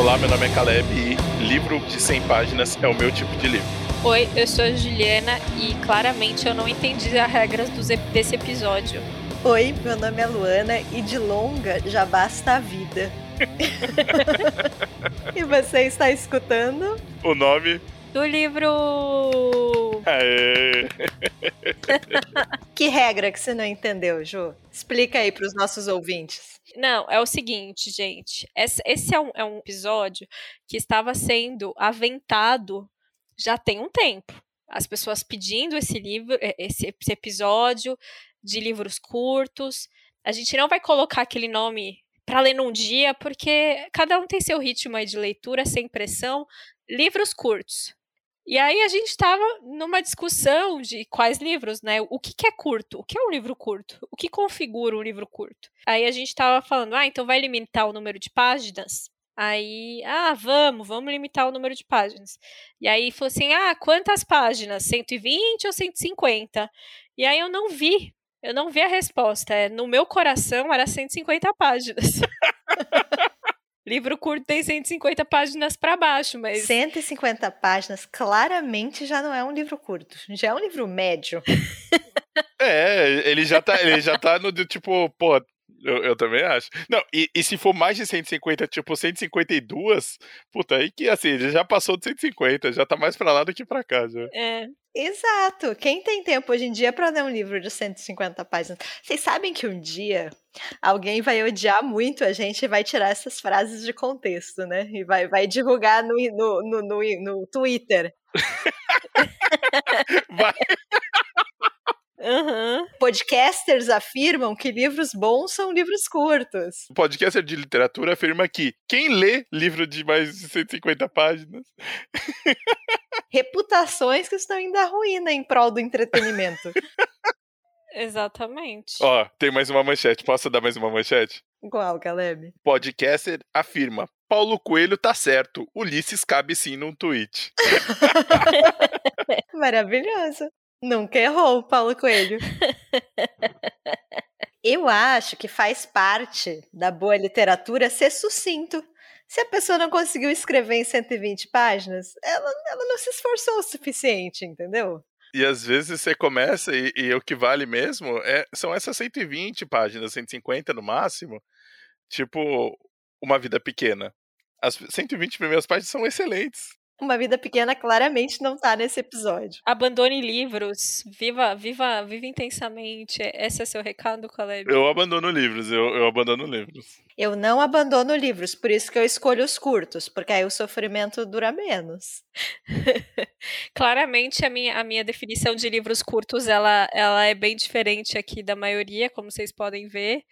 Olá, meu nome é Caleb e livro de 100 páginas é o meu tipo de livro. Oi, eu sou a Juliana e claramente eu não entendi as regras desse episódio. Oi, meu nome é Luana e de longa já basta a vida. e você está escutando? O nome do livro. Aê. que regra que você não entendeu, Ju? Explica aí para os nossos ouvintes. Não, é o seguinte, gente. Esse, é, um, é um episódio que estava sendo aventado já tem um tempo. As pessoas pedindo esse livro, esse, esse episódio de livros curtos. A gente não vai colocar aquele nome para ler num dia, porque cada um tem seu ritmo aí de leitura, sem pressão. Livros curtos. E aí a gente estava numa discussão de quais livros, né? O que, que, é curto? O que é um livro curto? O que configura um livro curto? Aí a gente estava falando, ah, então vai limitar o número de páginas? Aí, ah, vamos, vamos limitar o número de páginas. E aí falou assim, ah, quantas páginas? 120 ou 150? E aí eu não vi, eu não vi a resposta. No meu coração era 150 páginas. Livro curto tem 150 páginas para baixo, mas. 150 páginas claramente já não é um livro curto. Já é um livro médio. é, ele já tá, ele já tá no tipo, pô, eu, eu, também acho. Não, e, e, se for mais de 150, tipo 152, puta, aí que assim, já passou de 150, já tá mais pra lá do que pra cá, já. É. Exato. Quem tem tempo hoje em dia para ler um livro de 150 páginas? Vocês sabem que um dia alguém vai odiar muito a gente e vai tirar essas frases de contexto, né? E vai, vai divulgar no, no, no, no, no Twitter. vai. Uhum. Podcasters afirmam que livros bons são livros curtos. O podcaster de literatura afirma que quem lê livro de mais de 150 páginas. Reputações que estão indo à ruína em prol do entretenimento. Exatamente. Ó, tem mais uma manchete. Posso dar mais uma manchete? Qual, Caleb? Podcaster afirma: Paulo Coelho tá certo. Ulisses cabe sim num tweet. Maravilhoso. Nunca errou, Paulo Coelho. Eu acho que faz parte da boa literatura ser sucinto. Se a pessoa não conseguiu escrever em 120 páginas, ela, ela não se esforçou o suficiente, entendeu? E às vezes você começa e, e o que vale mesmo é, são essas 120 páginas, 150 no máximo, tipo Uma Vida Pequena. As 120 primeiras páginas são excelentes. Uma vida pequena claramente não tá nesse episódio. Abandone livros, viva, viva, viva intensamente. Esse é seu recado, Caleb? Eu abandono livros, eu, eu abandono livros. Eu não abandono livros, por isso que eu escolho os curtos, porque aí o sofrimento dura menos. Claramente a minha, a minha definição de livros curtos, ela, ela é bem diferente aqui da maioria, como vocês podem ver.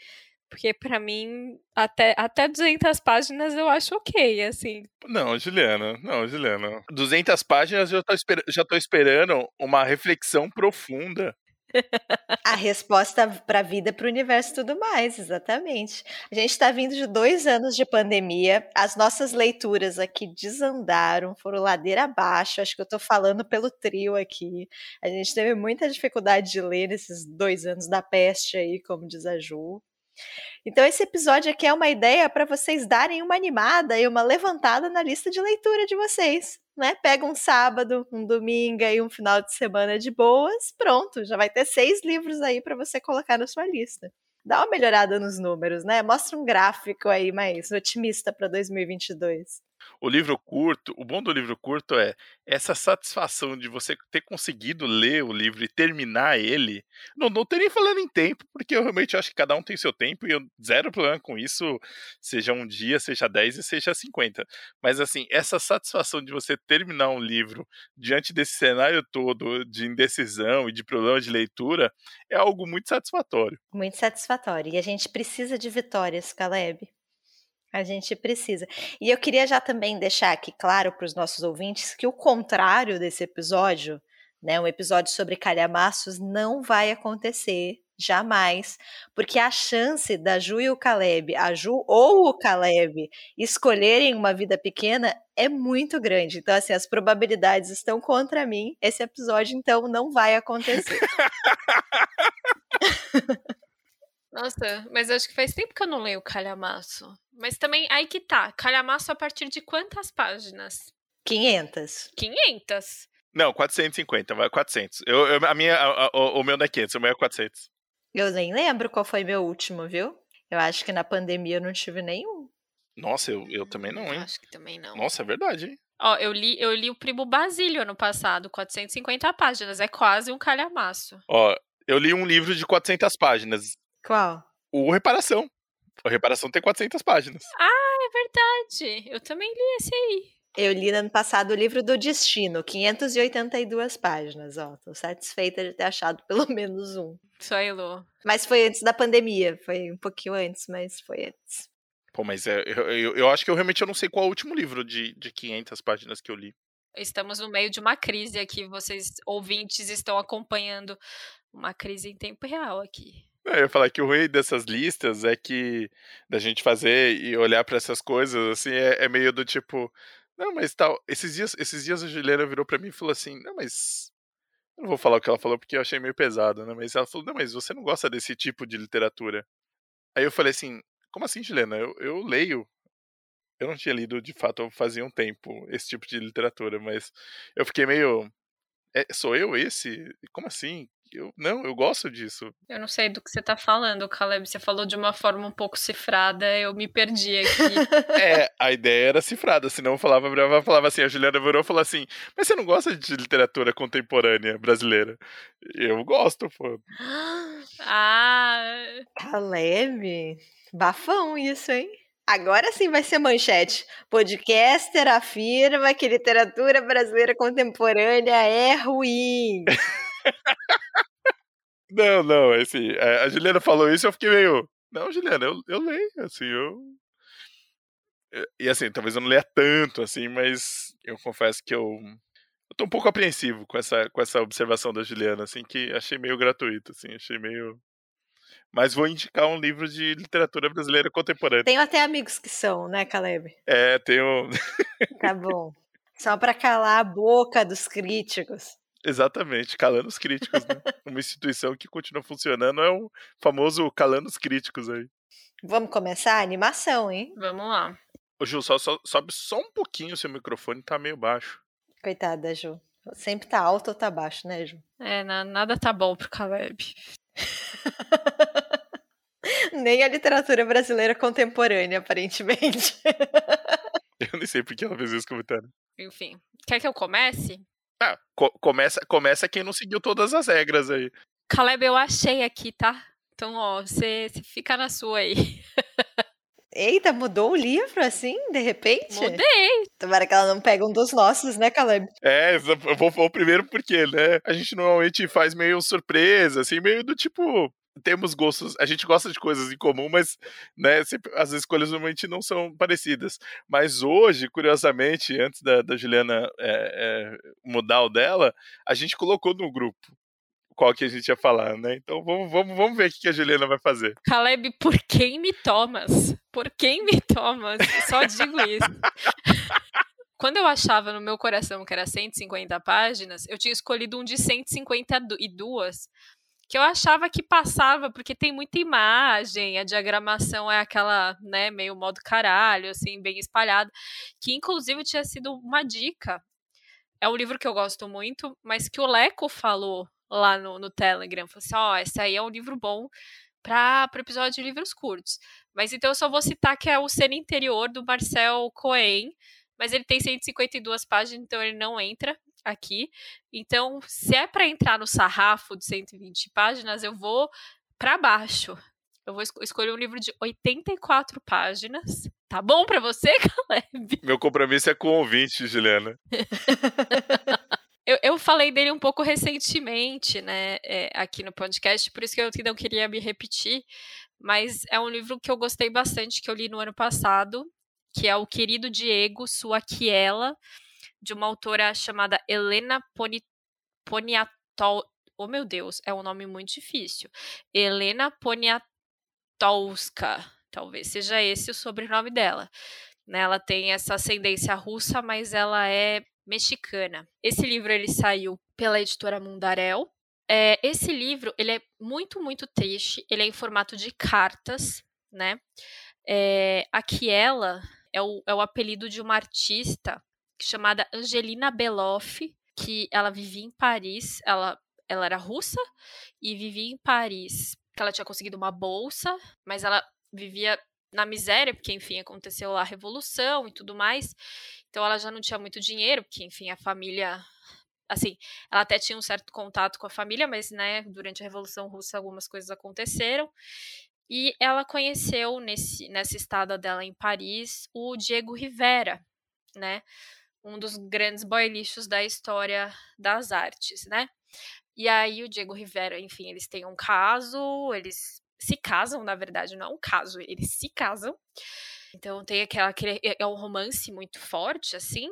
Porque para mim, até, até 200 páginas eu acho ok, assim. Não, Juliana, não, Juliana. 200 páginas eu tô esper já tô esperando uma reflexão profunda. A resposta para a vida, para o universo e tudo mais, exatamente. A gente está vindo de dois anos de pandemia, as nossas leituras aqui desandaram, foram ladeira abaixo. Acho que eu estou falando pelo trio aqui. A gente teve muita dificuldade de ler nesses dois anos da peste aí, como diz a Ju. Então, esse episódio aqui é uma ideia para vocês darem uma animada e uma levantada na lista de leitura de vocês. Né? Pega um sábado, um domingo e um final de semana de boas, pronto, já vai ter seis livros aí para você colocar na sua lista. Dá uma melhorada nos números, né? Mostra um gráfico aí mais otimista para 2022 o livro curto, o bom do livro curto é essa satisfação de você ter conseguido ler o livro e terminar ele. Não, não nem falando em tempo, porque eu realmente acho que cada um tem seu tempo e eu zero problema com isso, seja um dia, seja 10 e seja 50. Mas assim, essa satisfação de você terminar um livro diante desse cenário todo de indecisão e de problema de leitura é algo muito satisfatório. Muito satisfatório. E a gente precisa de vitórias, Caleb. A gente precisa. E eu queria já também deixar aqui claro para os nossos ouvintes que o contrário desse episódio, né, um episódio sobre calhamaços, não vai acontecer jamais, porque a chance da Ju e o Caleb, a Ju ou o Caleb, escolherem uma vida pequena é muito grande. Então, assim, as probabilidades estão contra mim. Esse episódio, então, não vai acontecer. Nossa, mas acho que faz tempo que eu não leio Calhamaço. Mas também, aí que tá. Calhamaço a partir de quantas páginas? 500. 500. Não, 450, vai 400. Eu, eu, a minha, a, a, o meu não é 500, o meu é 400. Eu nem lembro qual foi meu último, viu? Eu acho que na pandemia eu não tive nenhum. Nossa, eu, eu também não, hein? Acho que também não. Nossa, é verdade, hein? Ó, eu li, eu li o Primo Basílio ano passado, 450 páginas. É quase um calhamaço. Ó, eu li um livro de 400 páginas. Qual? O Reparação. O Reparação tem 400 páginas. Ah, é verdade. Eu também li esse aí. Eu li no ano passado o livro do Destino, 582 páginas, ó. Tô satisfeita de ter achado pelo menos um. Aí, Lu. Mas foi antes da pandemia, foi um pouquinho antes, mas foi antes. Pô, mas é, eu, eu, eu acho que eu realmente eu não sei qual é o último livro de, de 500 páginas que eu li. Estamos no meio de uma crise aqui, vocês ouvintes estão acompanhando uma crise em tempo real aqui. Eu ia falar que o ruim dessas listas é que da gente fazer e olhar para essas coisas assim é, é meio do tipo, não, mas tal. Esses dias, esses dias a Juliana virou para mim e falou assim: Não, mas. Eu não vou falar o que ela falou porque eu achei meio pesado, né? Mas ela falou: Não, mas você não gosta desse tipo de literatura. Aí eu falei assim: Como assim, Juliana? Eu, eu leio. Eu não tinha lido de fato fazia um tempo esse tipo de literatura, mas eu fiquei meio. É, sou eu esse? Como assim? Eu, não, eu gosto disso. Eu não sei do que você tá falando, Caleb. Você falou de uma forma um pouco cifrada, eu me perdi aqui. é, a ideia era cifrada, senão eu falava, eu falava assim, a Juliana virou e falou assim, mas você não gosta de literatura contemporânea brasileira? Eu gosto, pô. Ah! Caleb, bafão isso, hein? Agora sim vai ser manchete. Podcaster afirma que literatura brasileira contemporânea é ruim. não, não, assim, a Juliana falou isso eu fiquei meio. Não, Juliana, eu, eu leio, assim, eu. E assim, talvez eu não leia tanto, assim, mas eu confesso que eu. Eu tô um pouco apreensivo com essa, com essa observação da Juliana, assim, que achei meio gratuito, assim, achei meio. Mas vou indicar um livro de literatura brasileira contemporânea. Tenho até amigos que são, né, Caleb? É, tenho. Tá bom. Só para calar a boca dos críticos. Exatamente, calando os críticos, né? Uma instituição que continua funcionando é o famoso calando os críticos aí. Vamos começar a animação, hein? Vamos lá. Ô, Ju, só, só, sobe só um pouquinho o seu microfone, tá meio baixo. Coitada, Ju. Sempre tá alto ou tá baixo, né, Ju? É, na, nada tá bom pro Caleb. Nem a literatura brasileira contemporânea, aparentemente. eu nem sei por que ela fez esse comentário. Enfim, quer que eu comece? Ah, co começa, começa quem não seguiu todas as regras aí. Caleb, eu achei aqui, tá? Então, ó, você, fica na sua aí. Eita, mudou o livro assim, de repente? Mudei. Tomara que ela não pegue um dos nossos, né, Caleb? É, eu vou, vou primeiro porque, né? A gente normalmente faz meio surpresa, assim, meio do tipo temos gostos, a gente gosta de coisas em comum, mas né, sempre, as escolhas normalmente não são parecidas. Mas hoje, curiosamente, antes da, da Juliana é, é, mudar o dela, a gente colocou no grupo qual que a gente ia falar, né? Então vamos, vamos, vamos ver o que a Juliana vai fazer. Caleb, por quem me tomas? Por quem me tomas? Só digo isso. Quando eu achava no meu coração que era 150 páginas, eu tinha escolhido um de 152, que eu achava que passava, porque tem muita imagem, a diagramação é aquela, né, meio modo caralho, assim, bem espalhada, que inclusive tinha sido uma dica. É um livro que eu gosto muito, mas que o Leco falou lá no, no Telegram. Falou assim: ó, oh, esse aí é um livro bom para o episódio de livros curtos. Mas então eu só vou citar que é o Cena Interior do Marcel Cohen, mas ele tem 152 páginas, então ele não entra aqui. Então, se é para entrar no sarrafo de 120 páginas, eu vou para baixo. Eu vou escolher um livro de 84 páginas. Tá bom para você, Caleb? Meu compromisso é com o ouvinte, Juliana. eu, eu falei dele um pouco recentemente, né, é, aqui no podcast, por isso que eu não queria me repetir. Mas é um livro que eu gostei bastante, que eu li no ano passado, que é O Querido Diego, Sua Quiela de uma autora chamada Helena Poni, Poniatol. Oh, meu Deus, é um nome muito difícil. Helena Poniatowska. Talvez seja esse o sobrenome dela. Né, ela tem essa ascendência russa, mas ela é mexicana. Esse livro ele saiu pela editora Mundarel. É, esse livro ele é muito, muito triste. Ele é em formato de cartas, né? É, é o, é o apelido de uma artista chamada Angelina Beloff, que ela vivia em Paris, ela, ela era russa e vivia em Paris. Ela tinha conseguido uma bolsa, mas ela vivia na miséria, porque, enfim, aconteceu lá a revolução e tudo mais. Então ela já não tinha muito dinheiro, porque, enfim, a família. Assim, ela até tinha um certo contato com a família, mas, né, durante a Revolução Russa algumas coisas aconteceram. E ela conheceu, nesse, nessa estada dela em Paris, o Diego Rivera, né? Um dos grandes boy lixos da história das artes, né? E aí o Diego Rivera, enfim, eles têm um caso, eles se casam, na verdade, não é um caso, eles se casam. Então tem aquela aquele, é, é um romance muito forte assim.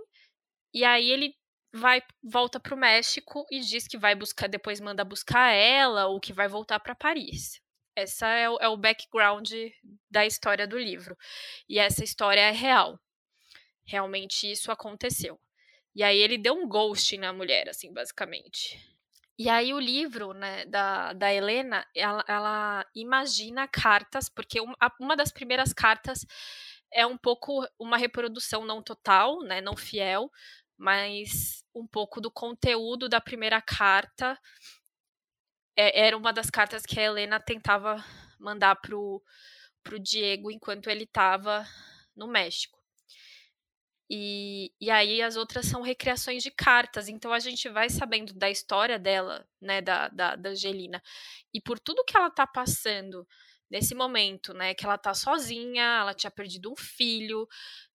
E aí ele vai volta para o México e diz que vai buscar, depois manda buscar ela ou que vai voltar para Paris. Essa é o, é o background da história do livro. E essa história é real. Realmente isso aconteceu. E aí ele deu um ghost na mulher, assim, basicamente. E aí o livro né, da, da Helena, ela, ela imagina cartas, porque uma, das primeiras cartas é um pouco uma reprodução não total, né, não fiel, mas um pouco do conteúdo da primeira carta. É, era uma das cartas que a Helena tentava mandar pro, pro Diego enquanto ele estava no México. E, e aí as outras são recriações de cartas. Então a gente vai sabendo da história dela, né, da, da, da Angelina. E por tudo que ela tá passando nesse momento, né, que ela tá sozinha, ela tinha perdido um filho,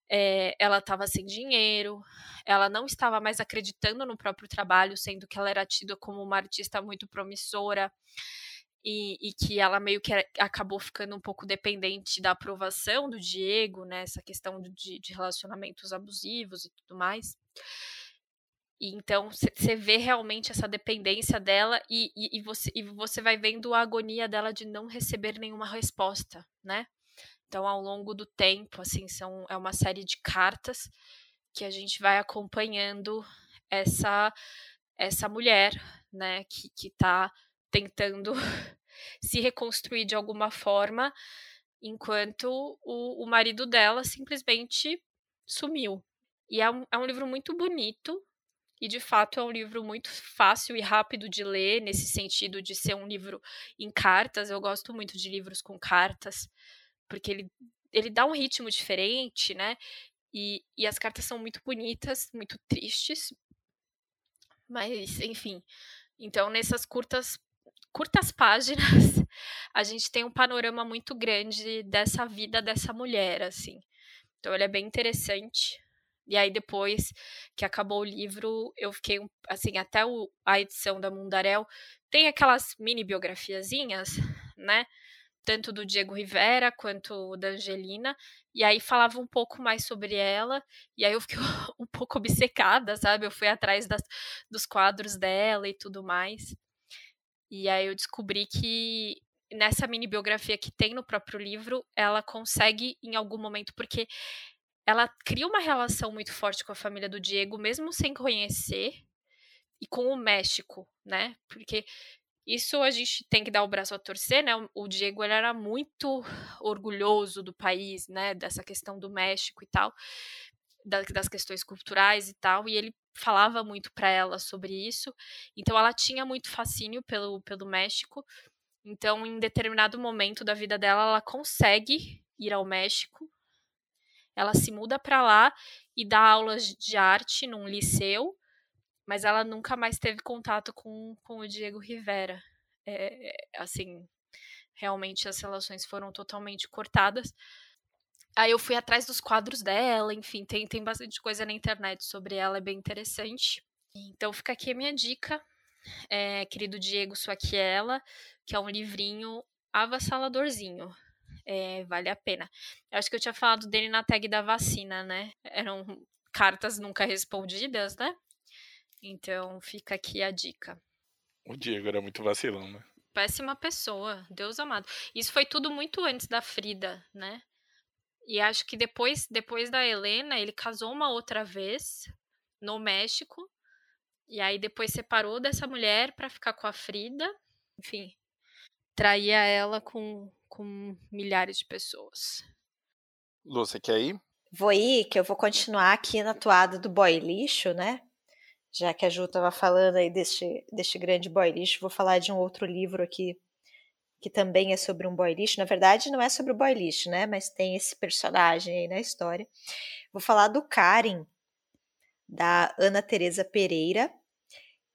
é, ela estava sem dinheiro, ela não estava mais acreditando no próprio trabalho, sendo que ela era tida como uma artista muito promissora e, e, que ela meio que acabou ficando um pouco dependente da aprovação do Diego, né? Essa questão de, de relacionamentos abusivos e tudo mais. E então você vê realmente essa dependência dela e, e, e, você, e você vai vendo a agonia dela de não receber nenhuma resposta, né? Então, ao longo do tempo, assim, são, é uma série de cartas que a gente vai acompanhando essa essa mulher, né, que, que tá tentando se reconstruir de alguma forma, enquanto o, o marido dela simplesmente sumiu. E é um, é um livro muito bonito, e de fato é um livro muito fácil e rápido de ler, nesse sentido de ser um livro em cartas. Eu gosto muito de livros com cartas, porque ele, ele dá um ritmo diferente, né? E, e as cartas são muito bonitas, muito tristes. Mas, enfim. Então, nessas curtas curtas páginas, a gente tem um panorama muito grande dessa vida dessa mulher, assim. Então ele é bem interessante. E aí depois que acabou o livro, eu fiquei assim, até o, a edição da Mundarel tem aquelas mini biografiazinhas, né? Tanto do Diego Rivera quanto da Angelina. E aí falava um pouco mais sobre ela. E aí eu fiquei um pouco obcecada, sabe? Eu fui atrás das, dos quadros dela e tudo mais. E aí eu descobri que nessa mini biografia que tem no próprio livro, ela consegue em algum momento, porque ela cria uma relação muito forte com a família do Diego, mesmo sem conhecer, e com o México, né? Porque isso a gente tem que dar o braço a torcer, né? O Diego ele era muito orgulhoso do país, né? Dessa questão do México e tal das questões culturais e tal, e ele falava muito para ela sobre isso. Então ela tinha muito fascínio pelo, pelo México. Então, em determinado momento da vida dela, ela consegue ir ao México. Ela se muda para lá e dá aulas de arte num liceu, mas ela nunca mais teve contato com, com o Diego Rivera. É, assim, realmente as relações foram totalmente cortadas. Aí eu fui atrás dos quadros dela, enfim, tem, tem bastante coisa na internet sobre ela, é bem interessante. Então fica aqui a minha dica, é, querido Diego Suaquiela, que é um livrinho avassaladorzinho. É, vale a pena. Eu acho que eu tinha falado dele na tag da vacina, né? Eram cartas nunca respondidas, né? Então fica aqui a dica. O Diego era muito vacilão, né? Péssima pessoa, Deus amado. Isso foi tudo muito antes da Frida, né? E acho que depois, depois da Helena, ele casou uma outra vez no México. E aí depois separou dessa mulher para ficar com a Frida. Enfim, traía ela com, com milhares de pessoas. Lu, você quer ir? Vou ir, que eu vou continuar aqui na toada do boy lixo, né? Já que a Ju estava falando aí deste, deste grande boy lixo, vou falar de um outro livro aqui que também é sobre um boy lixo. Na verdade, não é sobre o boy lixo, né? Mas tem esse personagem aí na história. Vou falar do Karen, da Ana Teresa Pereira,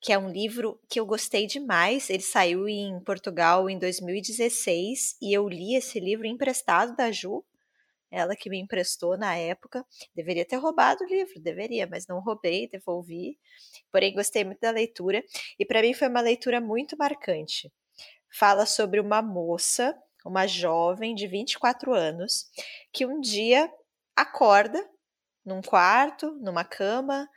que é um livro que eu gostei demais. Ele saiu em Portugal em 2016 e eu li esse livro emprestado da Ju, ela que me emprestou na época. Deveria ter roubado o livro, deveria, mas não roubei, devolvi. Porém, gostei muito da leitura e para mim foi uma leitura muito marcante fala sobre uma moça, uma jovem de 24 anos, que um dia acorda num quarto, numa cama,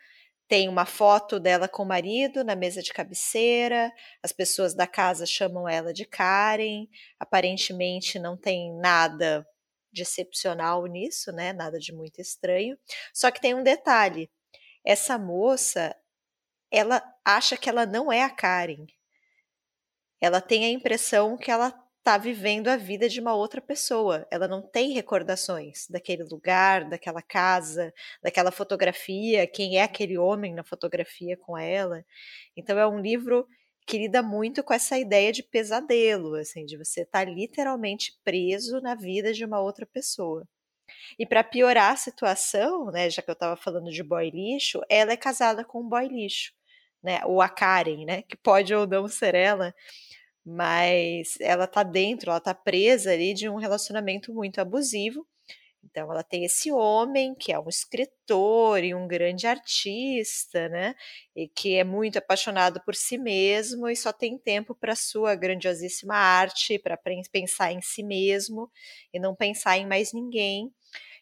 tem uma foto dela com o marido na mesa de cabeceira, as pessoas da casa chamam ela de Karen, aparentemente não tem nada de excepcional nisso, né? Nada de muito estranho. Só que tem um detalhe: essa moça, ela acha que ela não é a Karen ela tem a impressão que ela está vivendo a vida de uma outra pessoa. Ela não tem recordações daquele lugar, daquela casa, daquela fotografia, quem é aquele homem na fotografia com ela. Então é um livro que lida muito com essa ideia de pesadelo, assim, de você estar tá literalmente preso na vida de uma outra pessoa. E para piorar a situação, né, já que eu estava falando de boy lixo, ela é casada com um boy lixo, né, ou a Karen, né, que pode ou não ser ela, mas ela tá dentro, ela tá presa ali de um relacionamento muito abusivo. Então ela tem esse homem que é um escritor e um grande artista, né? E que é muito apaixonado por si mesmo e só tem tempo para sua grandiosíssima arte, para pensar em si mesmo e não pensar em mais ninguém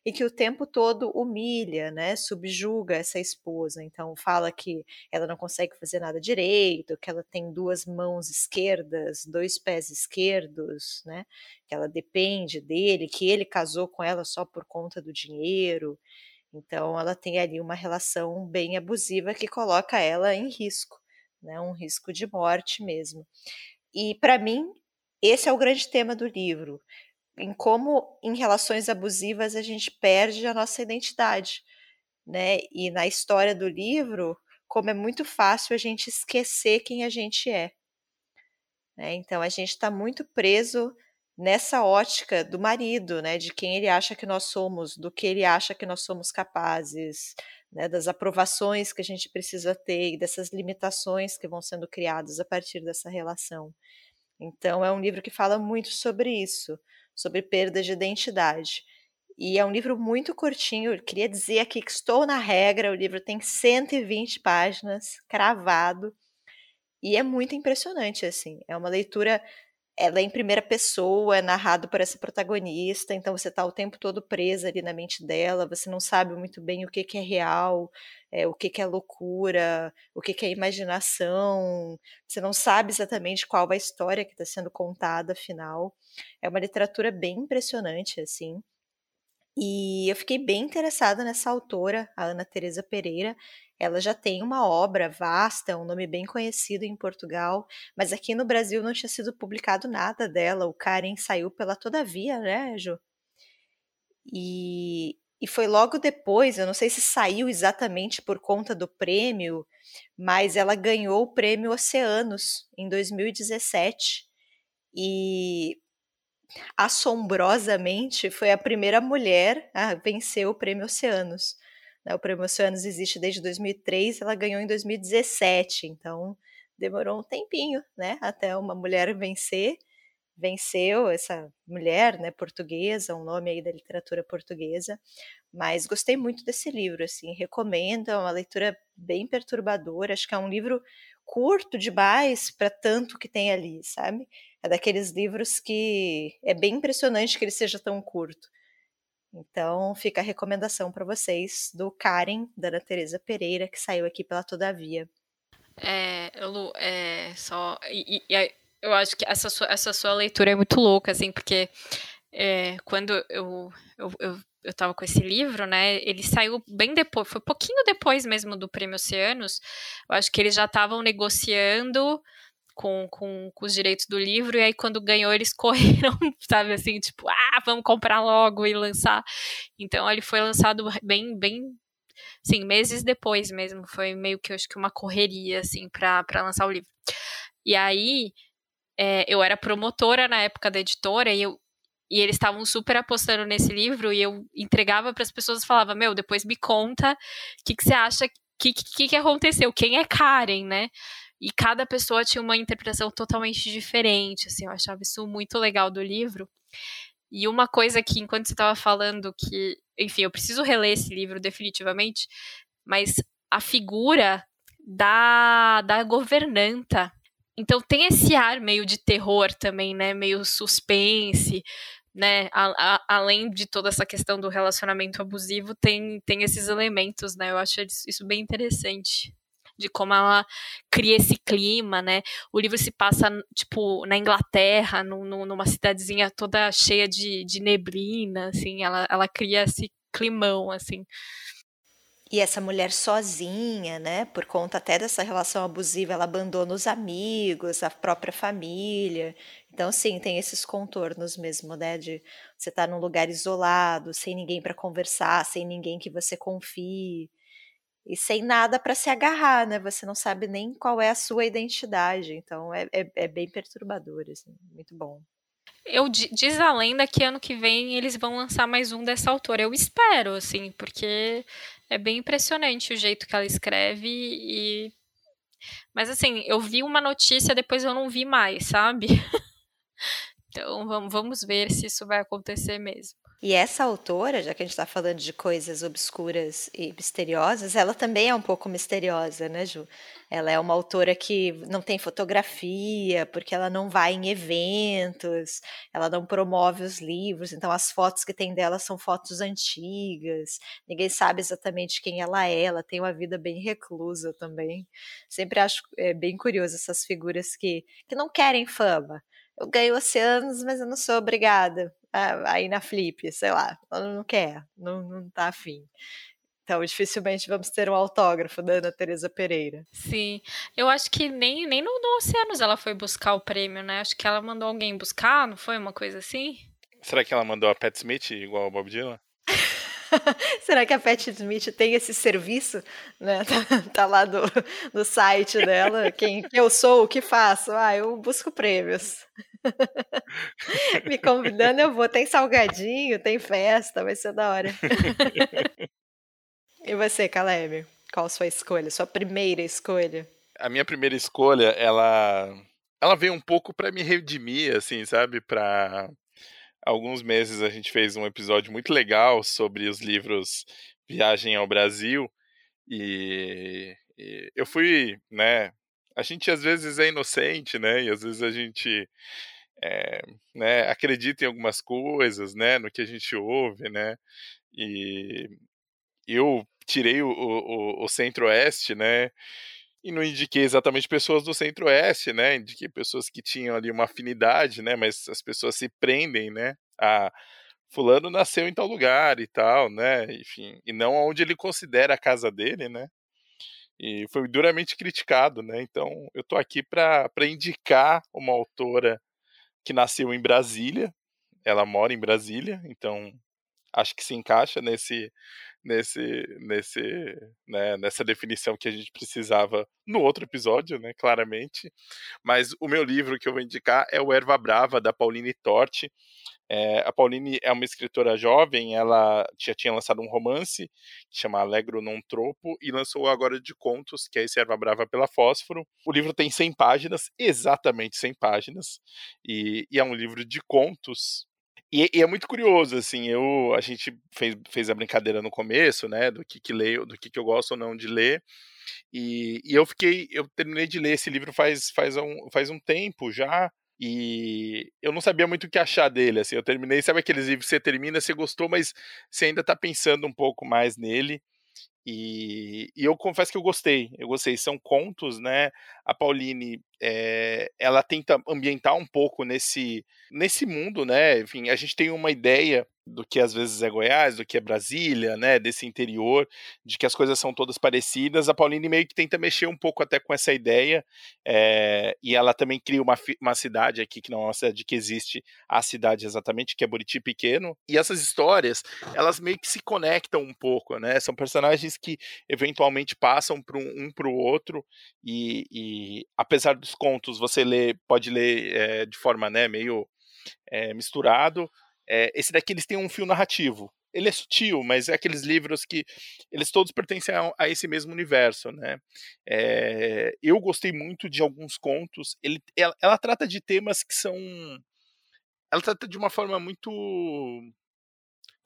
e que o tempo todo humilha, né, subjuga essa esposa. Então fala que ela não consegue fazer nada direito, que ela tem duas mãos esquerdas, dois pés esquerdos, né, que ela depende dele, que ele casou com ela só por conta do dinheiro. Então ela tem ali uma relação bem abusiva que coloca ela em risco, né, um risco de morte mesmo. E para mim esse é o grande tema do livro em como em relações abusivas a gente perde a nossa identidade, né? E na história do livro, como é muito fácil a gente esquecer quem a gente é. Né? Então a gente está muito preso nessa ótica do marido, né? De quem ele acha que nós somos, do que ele acha que nós somos capazes, né? Das aprovações que a gente precisa ter e dessas limitações que vão sendo criadas a partir dessa relação. Então é um livro que fala muito sobre isso sobre perda de identidade. E é um livro muito curtinho. Eu queria dizer aqui que estou na regra. O livro tem 120 páginas, cravado. E é muito impressionante, assim. É uma leitura ela é em primeira pessoa, é narrado por essa protagonista, então você está o tempo todo presa ali na mente dela, você não sabe muito bem o que, que é real, é, o que, que é loucura, o que, que é imaginação, você não sabe exatamente qual é a história que está sendo contada, afinal. É uma literatura bem impressionante, assim. E eu fiquei bem interessada nessa autora, a Ana Teresa Pereira ela já tem uma obra vasta, um nome bem conhecido em Portugal, mas aqui no Brasil não tinha sido publicado nada dela. O Karen saiu pela Todavia, né, Ju? E, e foi logo depois, eu não sei se saiu exatamente por conta do prêmio, mas ela ganhou o prêmio Oceanos em 2017. E assombrosamente foi a primeira mulher a vencer o prêmio Oceanos. Né, o Prêmio Oceanos existe desde 2003, ela ganhou em 2017, então demorou um tempinho, né, até uma mulher vencer. Venceu essa mulher, né, portuguesa, um nome aí da literatura portuguesa, mas gostei muito desse livro, assim, recomendo, é uma leitura bem perturbadora, acho que é um livro curto demais para tanto que tem ali, sabe? É daqueles livros que é bem impressionante que ele seja tão curto. Então, fica a recomendação para vocês do Karen, da Ana Teresa Pereira, que saiu aqui pela Todavia. É, Lu, é só. E, e, eu acho que essa sua, essa sua leitura é muito louca, assim, porque é, quando eu, eu, eu, eu tava com esse livro, né, ele saiu bem depois, foi pouquinho depois mesmo do Prêmio Oceanos, eu acho que eles já estavam negociando com, com, com, os direitos do livro, e aí quando ganhou eles correram, sabe, assim, tipo, ah, vamos comprar logo e lançar. Então ele foi lançado bem, bem, sim, meses depois mesmo, foi meio que, eu acho que uma correria, assim, para lançar o livro. E aí, é, eu era promotora na época da editora, e eu e eles estavam super apostando nesse livro e eu entregava para as pessoas e falava: Meu, depois me conta o que, que você acha, o que, que, que aconteceu, quem é Karen, né? E cada pessoa tinha uma interpretação totalmente diferente, assim, eu achava isso muito legal do livro. E uma coisa que, enquanto você estava falando, que, enfim, eu preciso reler esse livro definitivamente, mas a figura da, da governanta. Então tem esse ar meio de terror também, né? Meio suspense, né? A, a, além de toda essa questão do relacionamento abusivo, tem, tem esses elementos, né? Eu acho isso bem interessante de como ela cria esse clima, né? O livro se passa, tipo, na Inglaterra, no, no, numa cidadezinha toda cheia de, de neblina, assim, ela, ela cria esse climão, assim. E essa mulher sozinha, né, por conta até dessa relação abusiva, ela abandona os amigos, a própria família. Então, sim, tem esses contornos mesmo, né, de você estar tá num lugar isolado, sem ninguém para conversar, sem ninguém que você confie e sem nada para se agarrar, né? Você não sabe nem qual é a sua identidade. Então é, é, é bem perturbador, assim, muito bom. Eu diz a lenda que ano que vem eles vão lançar mais um dessa autora. Eu espero, assim, porque é bem impressionante o jeito que ela escreve e mas assim, eu vi uma notícia, depois eu não vi mais, sabe? então vamos, vamos ver se isso vai acontecer mesmo. E essa autora, já que a gente está falando de coisas obscuras e misteriosas, ela também é um pouco misteriosa, né, Ju? Ela é uma autora que não tem fotografia, porque ela não vai em eventos, ela não promove os livros, então as fotos que tem dela são fotos antigas, ninguém sabe exatamente quem ela é, ela tem uma vida bem reclusa também. Sempre acho é, bem curioso essas figuras que, que não querem fama. Eu ganho oceanos, mas eu não sou obrigada aí na Flip, sei lá, ela não quer, não, não tá afim. Então, dificilmente vamos ter um autógrafo da Ana Teresa Pereira. Sim, eu acho que nem, nem no, no Oceanos ela foi buscar o prêmio, né? Acho que ela mandou alguém buscar, não foi uma coisa assim? Será que ela mandou a Pat Smith igual o Bob Dylan? Será que a Pat Smith tem esse serviço? Né? Tá, tá lá do, no site dela. Quem eu sou, o que faço? Ah, eu busco prêmios. Me convidando, eu vou. Tem salgadinho, tem festa, vai ser da hora. e você, Caleb? Qual sua escolha? Sua primeira escolha? A minha primeira escolha, ela ela veio um pouco para me redimir, assim, sabe? Alguns meses a gente fez um episódio muito legal sobre os livros Viagem ao Brasil e, e eu fui, né? A gente às vezes é inocente, né? E às vezes a gente é, né, acredita em algumas coisas, né, no que a gente ouve, né, e eu tirei o, o, o Centro-Oeste, né, e não indiquei exatamente pessoas do Centro-Oeste, né, indiquei pessoas que tinham ali uma afinidade, né, mas as pessoas se prendem, né, a fulano nasceu em tal lugar e tal, né, enfim, e não onde ele considera a casa dele, né, e foi duramente criticado, né? Então eu tô aqui para indicar uma autora que nasceu em Brasília, ela mora em Brasília, então acho que se encaixa nesse nesse nesse né, nessa definição que a gente precisava no outro episódio, né, claramente. Mas o meu livro que eu vou indicar é o Erva Brava da Pauline Torti. É, a Pauline é uma escritora jovem, ela já tinha lançado um romance que chama Alegro Non Tropo e lançou agora de contos, que é esse Erva Brava pela Fósforo. O livro tem 100 páginas, exatamente 100 páginas, e, e é um livro de contos. E, e, é muito curioso, assim, eu, a gente fez, fez a brincadeira no começo, né, do que, que leio, do que, que eu gosto ou não de ler, e, e eu fiquei, eu terminei de ler esse livro faz, faz, um, faz um tempo já, e eu não sabia muito o que achar dele, assim, eu terminei, sabe aqueles livros que você termina, você gostou, mas você ainda tá pensando um pouco mais nele, e, e, eu confesso que eu gostei, eu gostei, são contos, né, a Pauline é, ela tenta ambientar um pouco nesse, nesse mundo, né? Enfim, a gente tem uma ideia do que às vezes é Goiás, do que é Brasília, né, desse interior, de que as coisas são todas parecidas. A Pauline meio que tenta mexer um pouco até com essa ideia, é, e ela também cria uma, uma cidade aqui, que não é uma cidade que existe a cidade exatamente, que é Buriti Pequeno, e essas histórias, elas meio que se conectam um pouco, né, são personagens que eventualmente passam para um, um para o outro, e, e, apesar dos contos, você lê, pode ler é, de forma, né, meio é, misturado, é, esse daqui eles têm um fio narrativo. Ele é sutil, mas é aqueles livros que eles todos pertencem a, esse mesmo universo, né? Eu gostei muito de alguns contos. Ele, ela, ela trata de temas que são, ela trata de uma forma muito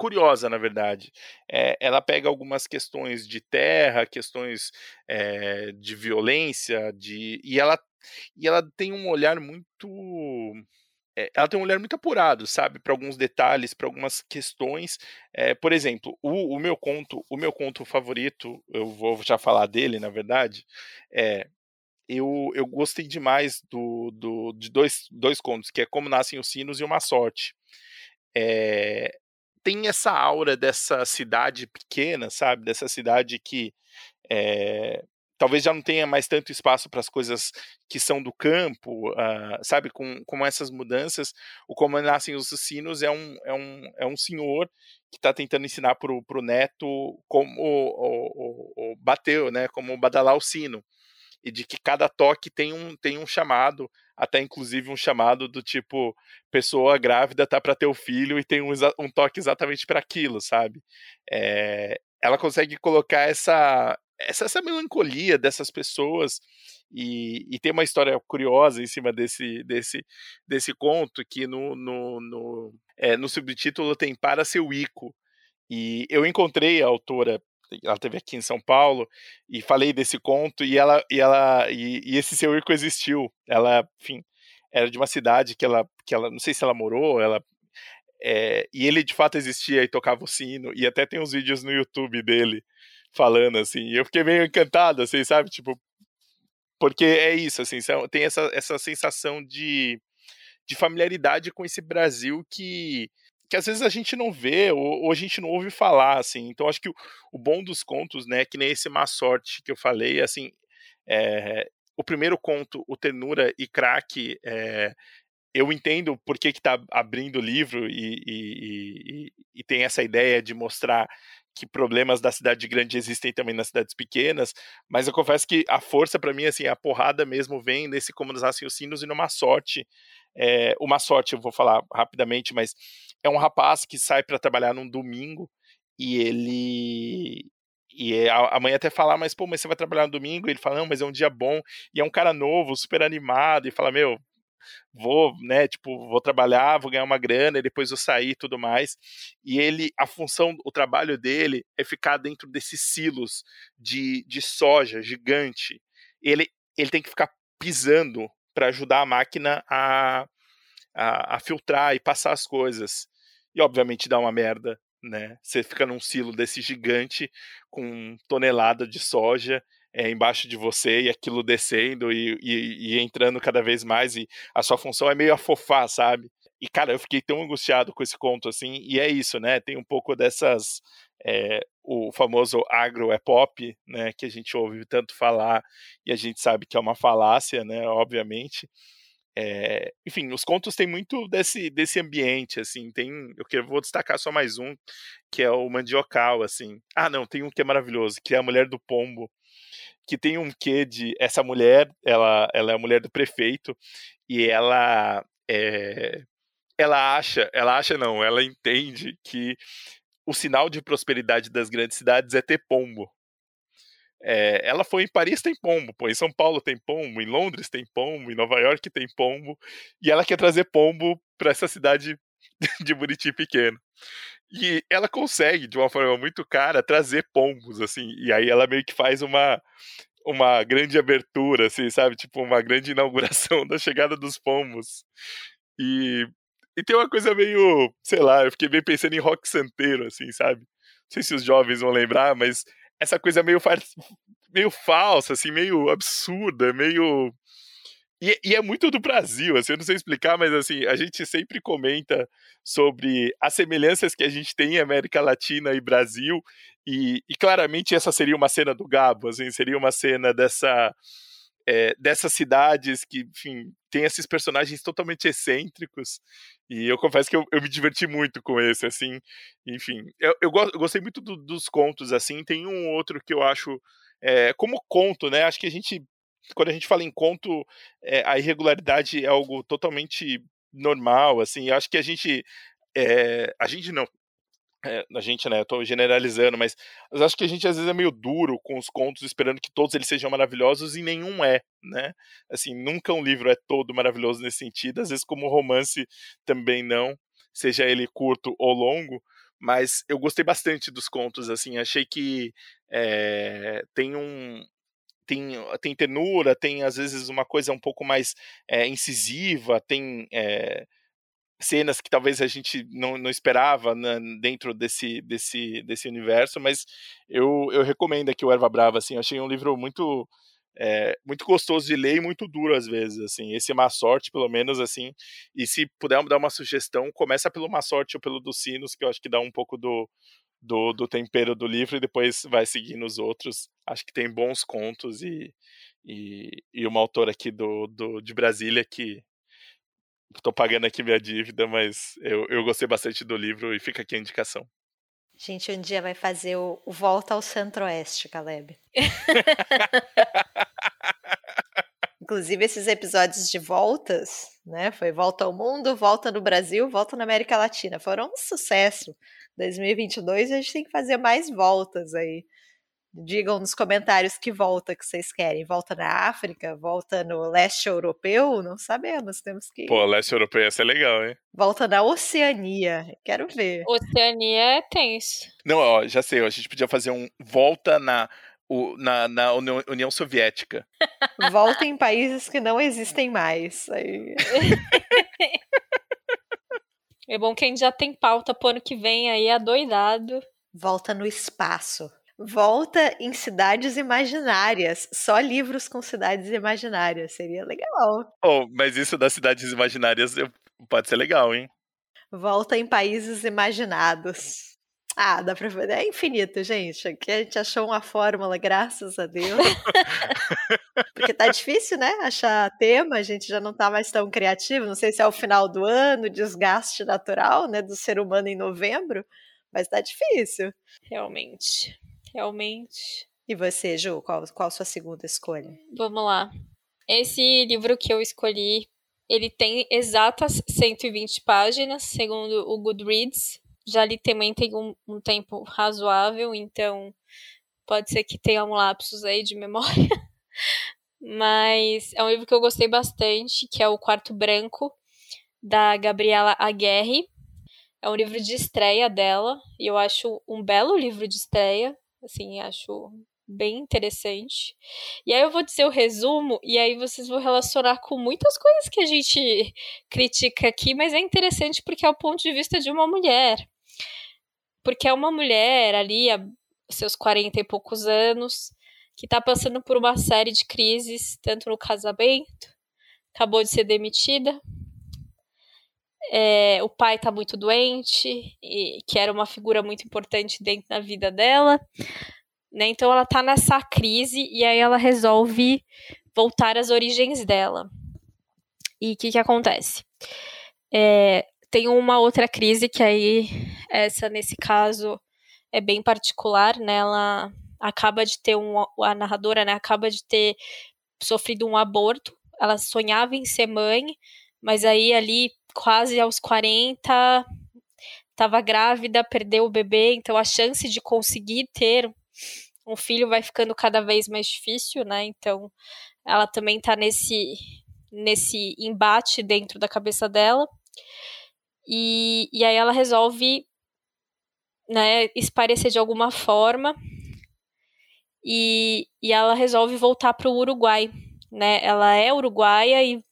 curiosa, na verdade. É, ela pega algumas questões de terra, questões é, de violência, de e ela e ela tem um olhar muito é, ela tem um olhar muito apurado, sabe, para alguns detalhes, para algumas questões. É, por exemplo, o, o, meu conto, o meu conto favorito, eu vou já falar dele, na verdade, é eu, eu gostei demais do, do, de dois, dois contos, que é Como Nascem os Sinos e Uma Sorte. É, tem essa aura dessa cidade pequena, sabe? Dessa cidade que é, talvez já não tenha mais tanto espaço para as coisas que são do campo, uh, sabe, com, com essas mudanças, o Como Nascem os Sinos é um, é um, é um senhor que está tentando ensinar para o neto como o, o, o, bateu, né, como badalar o sino, e de que cada toque tem um, tem um chamado, até inclusive um chamado do tipo, pessoa grávida tá para ter o filho e tem um, um toque exatamente para aquilo, sabe? É, ela consegue colocar essa, essa, essa melancolia dessas pessoas e, e, tem uma história curiosa em cima desse, desse, desse conto que no, no, no, é, no subtítulo tem Para Seu Ico. E eu encontrei a autora, ela esteve aqui em São Paulo, e falei desse conto, e ela e ela e, e esse seu Ico existiu. Ela, enfim, era de uma cidade que ela, que ela não sei se ela morou, ela é, e ele de fato existia e tocava o sino, e até tem uns vídeos no YouTube dele falando, assim. E eu fiquei meio encantado, assim, sabe? Tipo, porque é isso, assim, tem essa, essa sensação de, de familiaridade com esse Brasil que, que às vezes a gente não vê ou, ou a gente não ouve falar, assim. Então, acho que o, o, bom dos contos, né, que nem esse Má Sorte que eu falei, assim, é, o primeiro conto, o Ternura e Crack, é, eu entendo por que está abrindo o livro e, e, e, e, tem essa ideia de mostrar que problemas da cidade grande existem também nas cidades pequenas, mas eu confesso que a força para mim, assim, a porrada mesmo vem nesse como nos raciocínios e numa sorte. É, uma sorte, eu vou falar rapidamente, mas é um rapaz que sai para trabalhar num domingo e ele e a, mãe até fala, mas pô, mas você vai trabalhar no domingo? Ele fala, não, mas é um dia bom. E é um cara novo, super animado, e fala, meu, vou, né, tipo, vou trabalhar, vou ganhar uma grana, e depois vou sair e tudo mais. E ele, a função, o trabalho dele é ficar dentro desses silos de, de soja gigante. Ele, ele tem que ficar pisando para ajudar a máquina a, a, a filtrar e passar as coisas. E obviamente dá uma merda, né? Você fica num silo desse gigante com tonelada de soja é, embaixo de você e aquilo descendo e, e, e, entrando cada vez mais e a sua função é meio afofar, sabe? E cara, eu fiquei tão angustiado com esse conto assim, e é isso, né? Tem um pouco dessas. É, o famoso agro é pop, né? Que a gente ouve tanto falar e a gente sabe que é uma falácia, né? Obviamente. É, enfim, os contos têm muito desse, desse ambiente, assim, tem, eu vou destacar só mais um, que é o Mandiocal, assim. Ah, não, tem um que é maravilhoso, que é a Mulher do Pombo, que tem um quê de essa mulher, ela, ela é a mulher do prefeito e ela é, ela acha, ela acha não, ela entende que o sinal de prosperidade das grandes cidades é ter pombo. É, ela foi em Paris tem pombo, pô, em São Paulo tem pombo, em Londres tem pombo, em Nova York tem pombo, e ela quer trazer pombo para essa cidade de Buriti pequeno. E ela consegue, de uma forma muito cara, trazer pombos, assim. E aí ela meio que faz uma, uma grande abertura, assim, sabe? Tipo, uma grande inauguração da chegada dos pombos. E, e tem uma coisa meio, sei lá, eu fiquei bem pensando em rock santeiro, assim, sabe? Não sei se os jovens vão lembrar, mas essa coisa meio, meio falsa, assim, meio absurda, meio E, e, é muito do Brasil, assim, eu não sei explicar, mas assim, a gente sempre comenta sobre as semelhanças que a gente tem em América Latina e Brasil, e, e claramente essa seria uma cena do Gabo, assim, seria uma cena dessa é, dessas cidades que, enfim, tem esses personagens totalmente excêntricos. E eu confesso que eu, eu me diverti muito com esse, assim. Enfim, eu, eu, eu gostei muito do, dos contos, assim. Tem um outro que eu acho. É, como conto, né? Acho que a gente. Quando a gente fala em conto, é, a irregularidade é algo totalmente normal, assim. Acho que a gente. É, a gente não, é, a gente, né, eu tô generalizando, mas eu acho que a gente às vezes é meio duro com os contos, esperando que todos eles sejam maravilhosos e nenhum é, né? Assim, nunca um livro é todo maravilhoso nesse sentido, às vezes como romance também não, seja ele curto ou longo, mas eu gostei bastante dos contos, assim, achei que é, tem um, tem, tem tenura, tem às vezes uma coisa um pouco mais é, incisiva, tem é, cenas que talvez a gente não, não esperava né, dentro desse, desse, desse universo, mas eu, eu recomendo aqui o Erva Brava, assim, achei um livro muito é, muito gostoso de ler e muito duro às vezes, assim, esse Má Sorte, pelo menos, assim, e se puder dar uma sugestão, começa pelo Má Sorte ou pelo dos Sinos, que eu acho que dá um pouco do, do, do tempero do livro e depois vai seguir nos outros, acho que tem bons contos e, e, e uma autora aqui do, do, de Brasília que tô pagando aqui minha dívida, mas eu, eu gostei bastante do livro e fica aqui a indicação. A gente um dia vai fazer o, o Volta ao Centro-Oeste, Caleb. Inclusive, esses episódios de voltas, né? Foi Volta ao Mundo, Volta no Brasil, Volta na América Latina. Foram um sucesso. 2022 a gente tem que fazer mais voltas aí. Digam nos comentários que volta que vocês querem. Volta na África? Volta no leste europeu? Não sabemos, temos que. Pô, leste europeu ia ser legal, hein? Volta na Oceania. Quero ver. Oceania é tenso. Não, ó, já sei, ó, a gente podia fazer um volta na, o, na, na União Soviética. volta em países que não existem mais. Aí... é bom que a gente já tem pauta pro ano que vem aí, adoidado. Volta no espaço. Volta em cidades imaginárias. Só livros com cidades imaginárias. Seria legal. Oh, mas isso das cidades imaginárias pode ser legal, hein? Volta em países imaginados. Ah, dá pra ver. É infinito, gente. Aqui a gente achou uma fórmula, graças a Deus. Porque tá difícil, né? Achar tema, a gente já não tá mais tão criativo. Não sei se é o final do ano, desgaste natural, né, do ser humano em novembro, mas tá difícil. Realmente realmente. E você, Ju, qual, qual a sua segunda escolha? Vamos lá. Esse livro que eu escolhi, ele tem exatas 120 páginas, segundo o Goodreads. Já li também tem um, um tempo razoável, então pode ser que tenha um lapsus aí de memória. Mas é um livro que eu gostei bastante, que é o Quarto Branco, da Gabriela Aguerre. É um livro de estreia dela, e eu acho um belo livro de estreia. Assim, acho bem interessante. E aí eu vou dizer o resumo, e aí vocês vão relacionar com muitas coisas que a gente critica aqui, mas é interessante porque é o ponto de vista de uma mulher. Porque é uma mulher ali, a seus 40 e poucos anos, que está passando por uma série de crises, tanto no casamento, acabou de ser demitida, é, o pai está muito doente, e, que era uma figura muito importante dentro da vida dela. Né? Então ela está nessa crise e aí ela resolve voltar às origens dela. E o que, que acontece? É, tem uma outra crise que aí, essa nesse caso, é bem particular, né? Ela acaba de ter um. A narradora, né? Acaba de ter sofrido um aborto. Ela sonhava em ser mãe, mas aí ali quase aos 40, estava grávida, perdeu o bebê, então a chance de conseguir ter um filho vai ficando cada vez mais difícil, né? Então ela também está nesse nesse embate dentro da cabeça dela. E, e aí ela resolve né, esparecer de alguma forma e, e ela resolve voltar para o Uruguai. Né? Ela é uruguaia e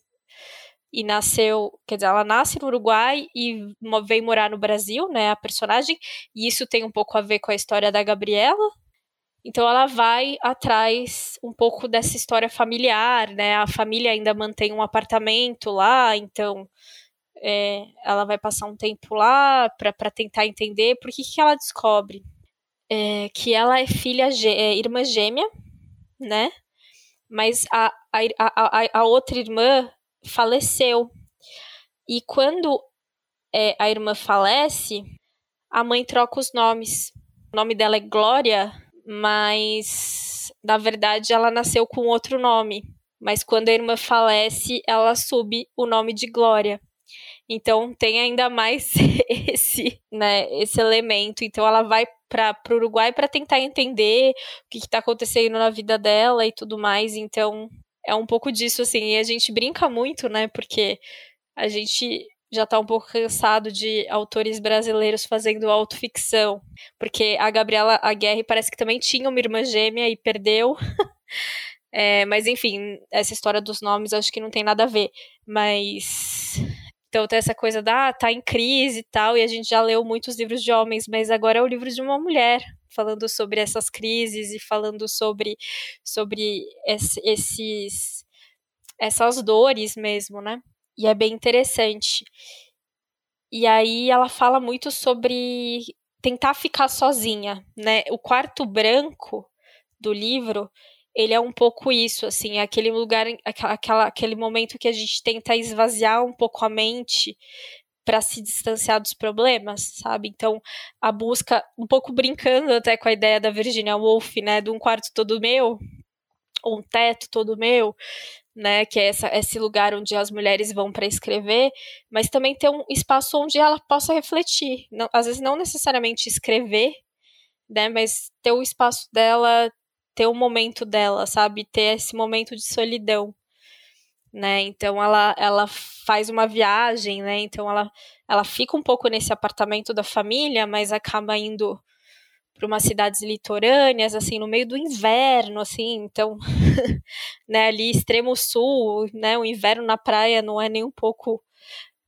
e nasceu, quer dizer, ela nasce no Uruguai e vem morar no Brasil, né, a personagem, e isso tem um pouco a ver com a história da Gabriela, Então ela vai atrás um pouco dessa história familiar, né? A família ainda mantém um apartamento lá, então é, ela vai passar um tempo lá para tentar entender por que, que ela descobre é, que ela é filha, é, irmã gêmea, né? Mas a, a, a, a outra irmã faleceu. E quando é, a irmã falece, a mãe troca os nomes. O nome dela é Glória, mas na verdade ela nasceu com outro nome. Mas quando a irmã falece, ela assume o nome de Glória. Então tem ainda mais esse, né, esse elemento. Então ela vai para o Uruguai para tentar entender o que está acontecendo na vida dela e tudo mais. Então é um pouco disso assim. E a gente brinca muito, né? Porque a gente já está um pouco cansado de autores brasileiros fazendo autoficção, porque a Gabriela Aguerre parece que também tinha uma irmã gêmea e perdeu. é, mas enfim, essa história dos nomes acho que não tem nada a ver. Mas então tem essa coisa da ah, tá em crise e tal, e a gente já leu muitos livros de homens, mas agora é o livro de uma mulher, falando sobre essas crises e falando sobre, sobre esses essas dores mesmo, né? E é bem interessante. E aí ela fala muito sobre tentar ficar sozinha, né? O quarto branco do livro ele é um pouco isso, assim, é aquele lugar, aquela, aquele momento que a gente tenta esvaziar um pouco a mente para se distanciar dos problemas, sabe? Então, a busca, um pouco brincando até com a ideia da Virginia Woolf, né, de um quarto todo meu, um teto todo meu, né, que é essa, esse lugar onde as mulheres vão para escrever, mas também ter um espaço onde ela possa refletir, não, às vezes não necessariamente escrever, né, mas ter o espaço dela ter o momento dela, sabe? Ter esse momento de solidão, né? Então ela, ela faz uma viagem, né? Então ela, ela fica um pouco nesse apartamento da família, mas acaba indo para umas cidades litorâneas, assim, no meio do inverno, assim, então, né, ali extremo sul, né, o inverno na praia não é nem um pouco,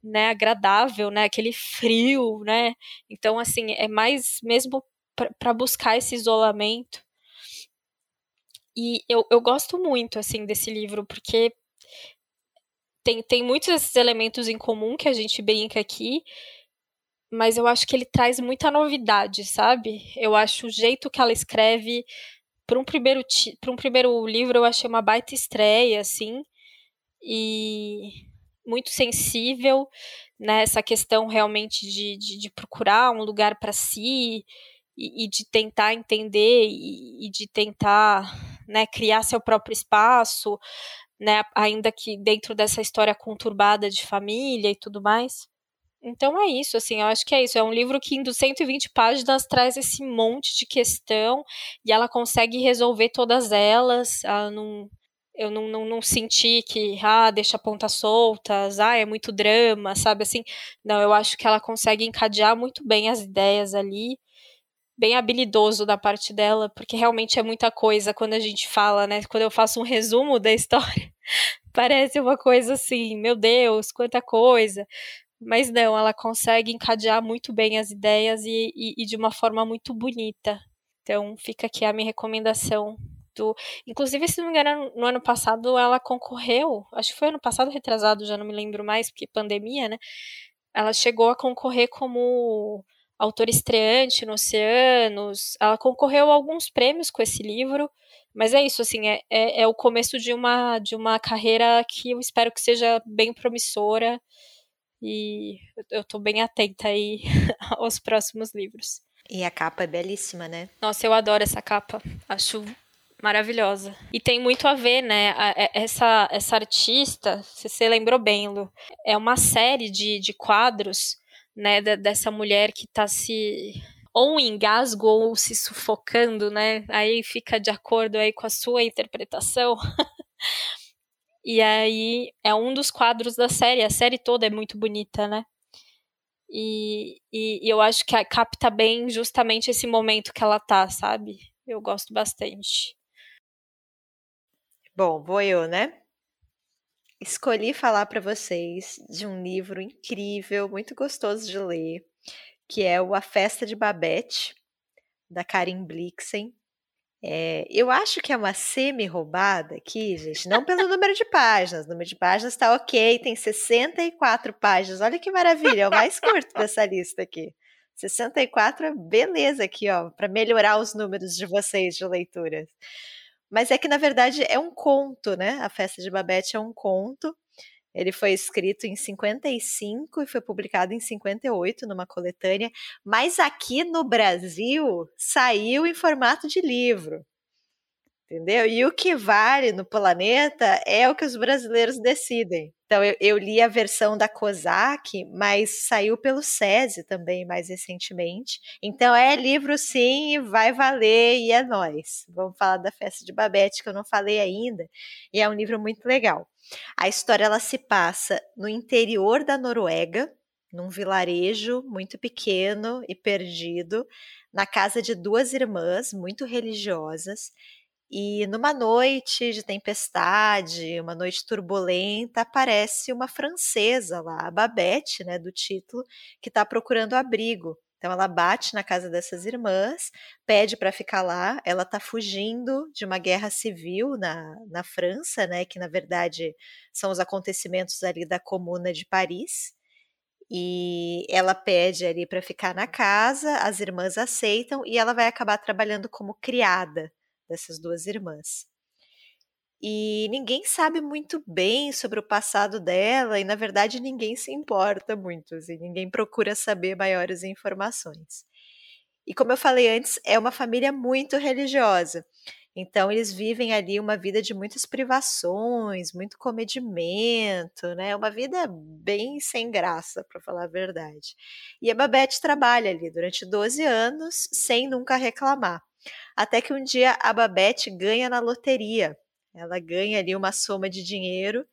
né, agradável, né, aquele frio, né, então, assim, é mais mesmo para buscar esse isolamento, e eu, eu gosto muito, assim, desse livro, porque tem, tem muitos desses elementos em comum que a gente brinca aqui, mas eu acho que ele traz muita novidade, sabe? Eu acho o jeito que ela escreve para um primeiro um primeiro livro eu achei uma baita estreia assim e muito sensível nessa né, questão realmente de, de, de procurar um lugar para si e, e, de tentar entender e, e de tentar né, criar seu próprio espaço, né, ainda que dentro dessa história conturbada de família e tudo mais. Então é isso, assim, eu acho que é isso. É um livro que em 120 páginas traz esse monte de questão e ela consegue resolver todas elas. Ela não, eu não, não, não senti que, ah, deixa pontas soltas, ah, é muito drama, sabe assim. Não, eu acho que ela consegue encadear muito bem as ideias ali bem habilidoso da parte dela, porque realmente é muita coisa quando a gente fala, né? Quando eu faço um resumo da história, parece uma coisa assim, meu Deus, quanta coisa. Mas não, ela consegue encadear muito bem as ideias e, e, e de uma forma muito bonita. Então fica aqui a minha recomendação do. Inclusive, se não me engano, no ano passado ela concorreu, acho que foi ano passado retrasado, já não me lembro mais, porque pandemia, né? Ela chegou a concorrer como autor estreante no Oceanos. Ela concorreu a alguns prêmios com esse livro, mas é isso, assim, é, é, é, o começo de uma, de uma carreira que eu espero que seja bem promissora e eu estou bem atenta aí aos próximos livros. E a capa é belíssima, né? Nossa, eu adoro essa capa. Acho maravilhosa. E tem muito a ver, né? essa, essa artista, se você lembrou bem, Lu, é uma série de, de quadros né, dessa mulher que está se ou engasgo ou se sufocando, né? Aí fica de acordo aí com a sua interpretação. e aí é um dos quadros da série. A série toda é muito bonita, né? E, e, e eu acho que capta bem justamente esse momento que ela tá, sabe? Eu gosto bastante. Bom, vou eu, né? Escolhi falar para vocês de um livro incrível, muito gostoso de ler, que é o A Festa de Babette, da Karin Blixen. É, eu acho que é uma semi-roubada aqui, gente, não pelo número de páginas. O número de páginas está ok, tem 64 páginas. Olha que maravilha, é o mais curto dessa lista aqui. 64 é beleza aqui, ó, para melhorar os números de vocês de leituras. Mas é que, na verdade, é um conto, né? A Festa de Babette é um conto. Ele foi escrito em 55 e foi publicado em 58 numa coletânea, mas aqui no Brasil saiu em formato de livro. Entendeu? E o que vale no planeta é o que os brasileiros decidem. Então, eu, eu li a versão da COSAC, mas saiu pelo SESI também mais recentemente. Então, é livro sim, vai valer e é nós. Vamos falar da Festa de Babette, que eu não falei ainda, e é um livro muito legal. A história ela se passa no interior da Noruega, num vilarejo muito pequeno e perdido, na casa de duas irmãs muito religiosas. E numa noite de tempestade, uma noite turbulenta, aparece uma francesa lá, a Babette, né, do título, que está procurando abrigo. Então ela bate na casa dessas irmãs, pede para ficar lá. Ela está fugindo de uma guerra civil na, na França, né? Que na verdade são os acontecimentos ali da Comuna de Paris. E ela pede ali para ficar na casa, as irmãs aceitam e ela vai acabar trabalhando como criada dessas duas irmãs e ninguém sabe muito bem sobre o passado dela e na verdade ninguém se importa muito, assim, ninguém procura saber maiores informações. E como eu falei antes, é uma família muito religiosa. Então eles vivem ali uma vida de muitas privações, muito comedimento, né? Uma vida bem sem graça, para falar a verdade. E a Babette trabalha ali durante 12 anos sem nunca reclamar. Até que um dia a Babette ganha na loteria ela ganha ali uma soma de dinheiro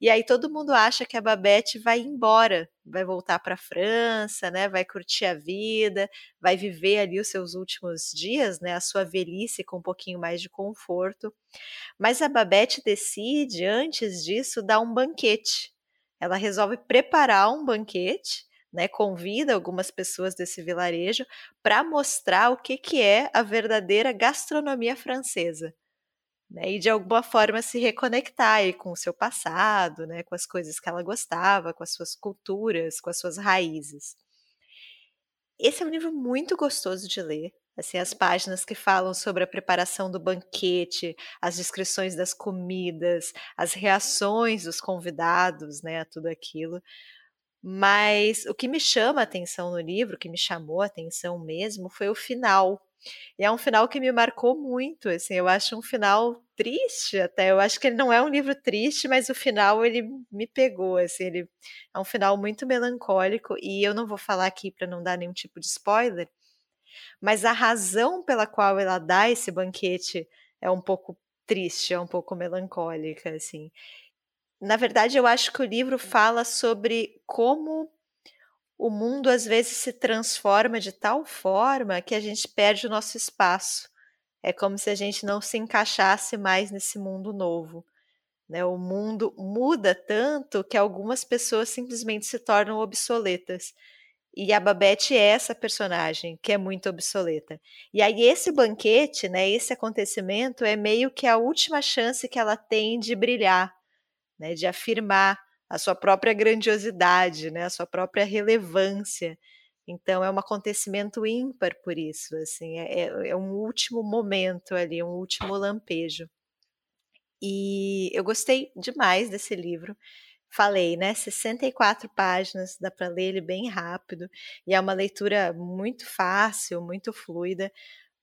e aí todo mundo acha que a Babette vai embora, vai voltar para a França, né? Vai curtir a vida, vai viver ali os seus últimos dias, né? A sua velhice com um pouquinho mais de conforto. Mas a Babette decide antes disso dar um banquete. Ela resolve preparar um banquete né, convida algumas pessoas desse vilarejo para mostrar o que, que é a verdadeira gastronomia francesa né, e de alguma forma se reconectar aí com o seu passado, né, com as coisas que ela gostava, com as suas culturas, com as suas raízes. Esse é um livro muito gostoso de ler. Assim, as páginas que falam sobre a preparação do banquete, as descrições das comidas, as reações dos convidados, né, a tudo aquilo. Mas o que me chama a atenção no livro, o que me chamou a atenção mesmo, foi o final, e é um final que me marcou muito, assim, eu acho um final triste até. Eu acho que ele não é um livro triste, mas o final ele me pegou, assim, ele é um final muito melancólico e eu não vou falar aqui para não dar nenhum tipo de spoiler, mas a razão pela qual ela dá esse banquete é um pouco triste, é um pouco melancólica, assim. Na verdade, eu acho que o livro fala sobre como o mundo às vezes se transforma de tal forma que a gente perde o nosso espaço. É como se a gente não se encaixasse mais nesse mundo novo. Né? O mundo muda tanto que algumas pessoas simplesmente se tornam obsoletas. E a Babette é essa personagem que é muito obsoleta. E aí esse banquete, né, esse acontecimento é meio que a última chance que ela tem de brilhar, né, de afirmar a sua própria grandiosidade, né, a sua própria relevância. Então é um acontecimento ímpar por isso, assim, é, é, é um último momento ali, um último lampejo. E eu gostei demais desse livro. Falei, né? 64 páginas, dá para ler ele bem rápido e é uma leitura muito fácil, muito fluida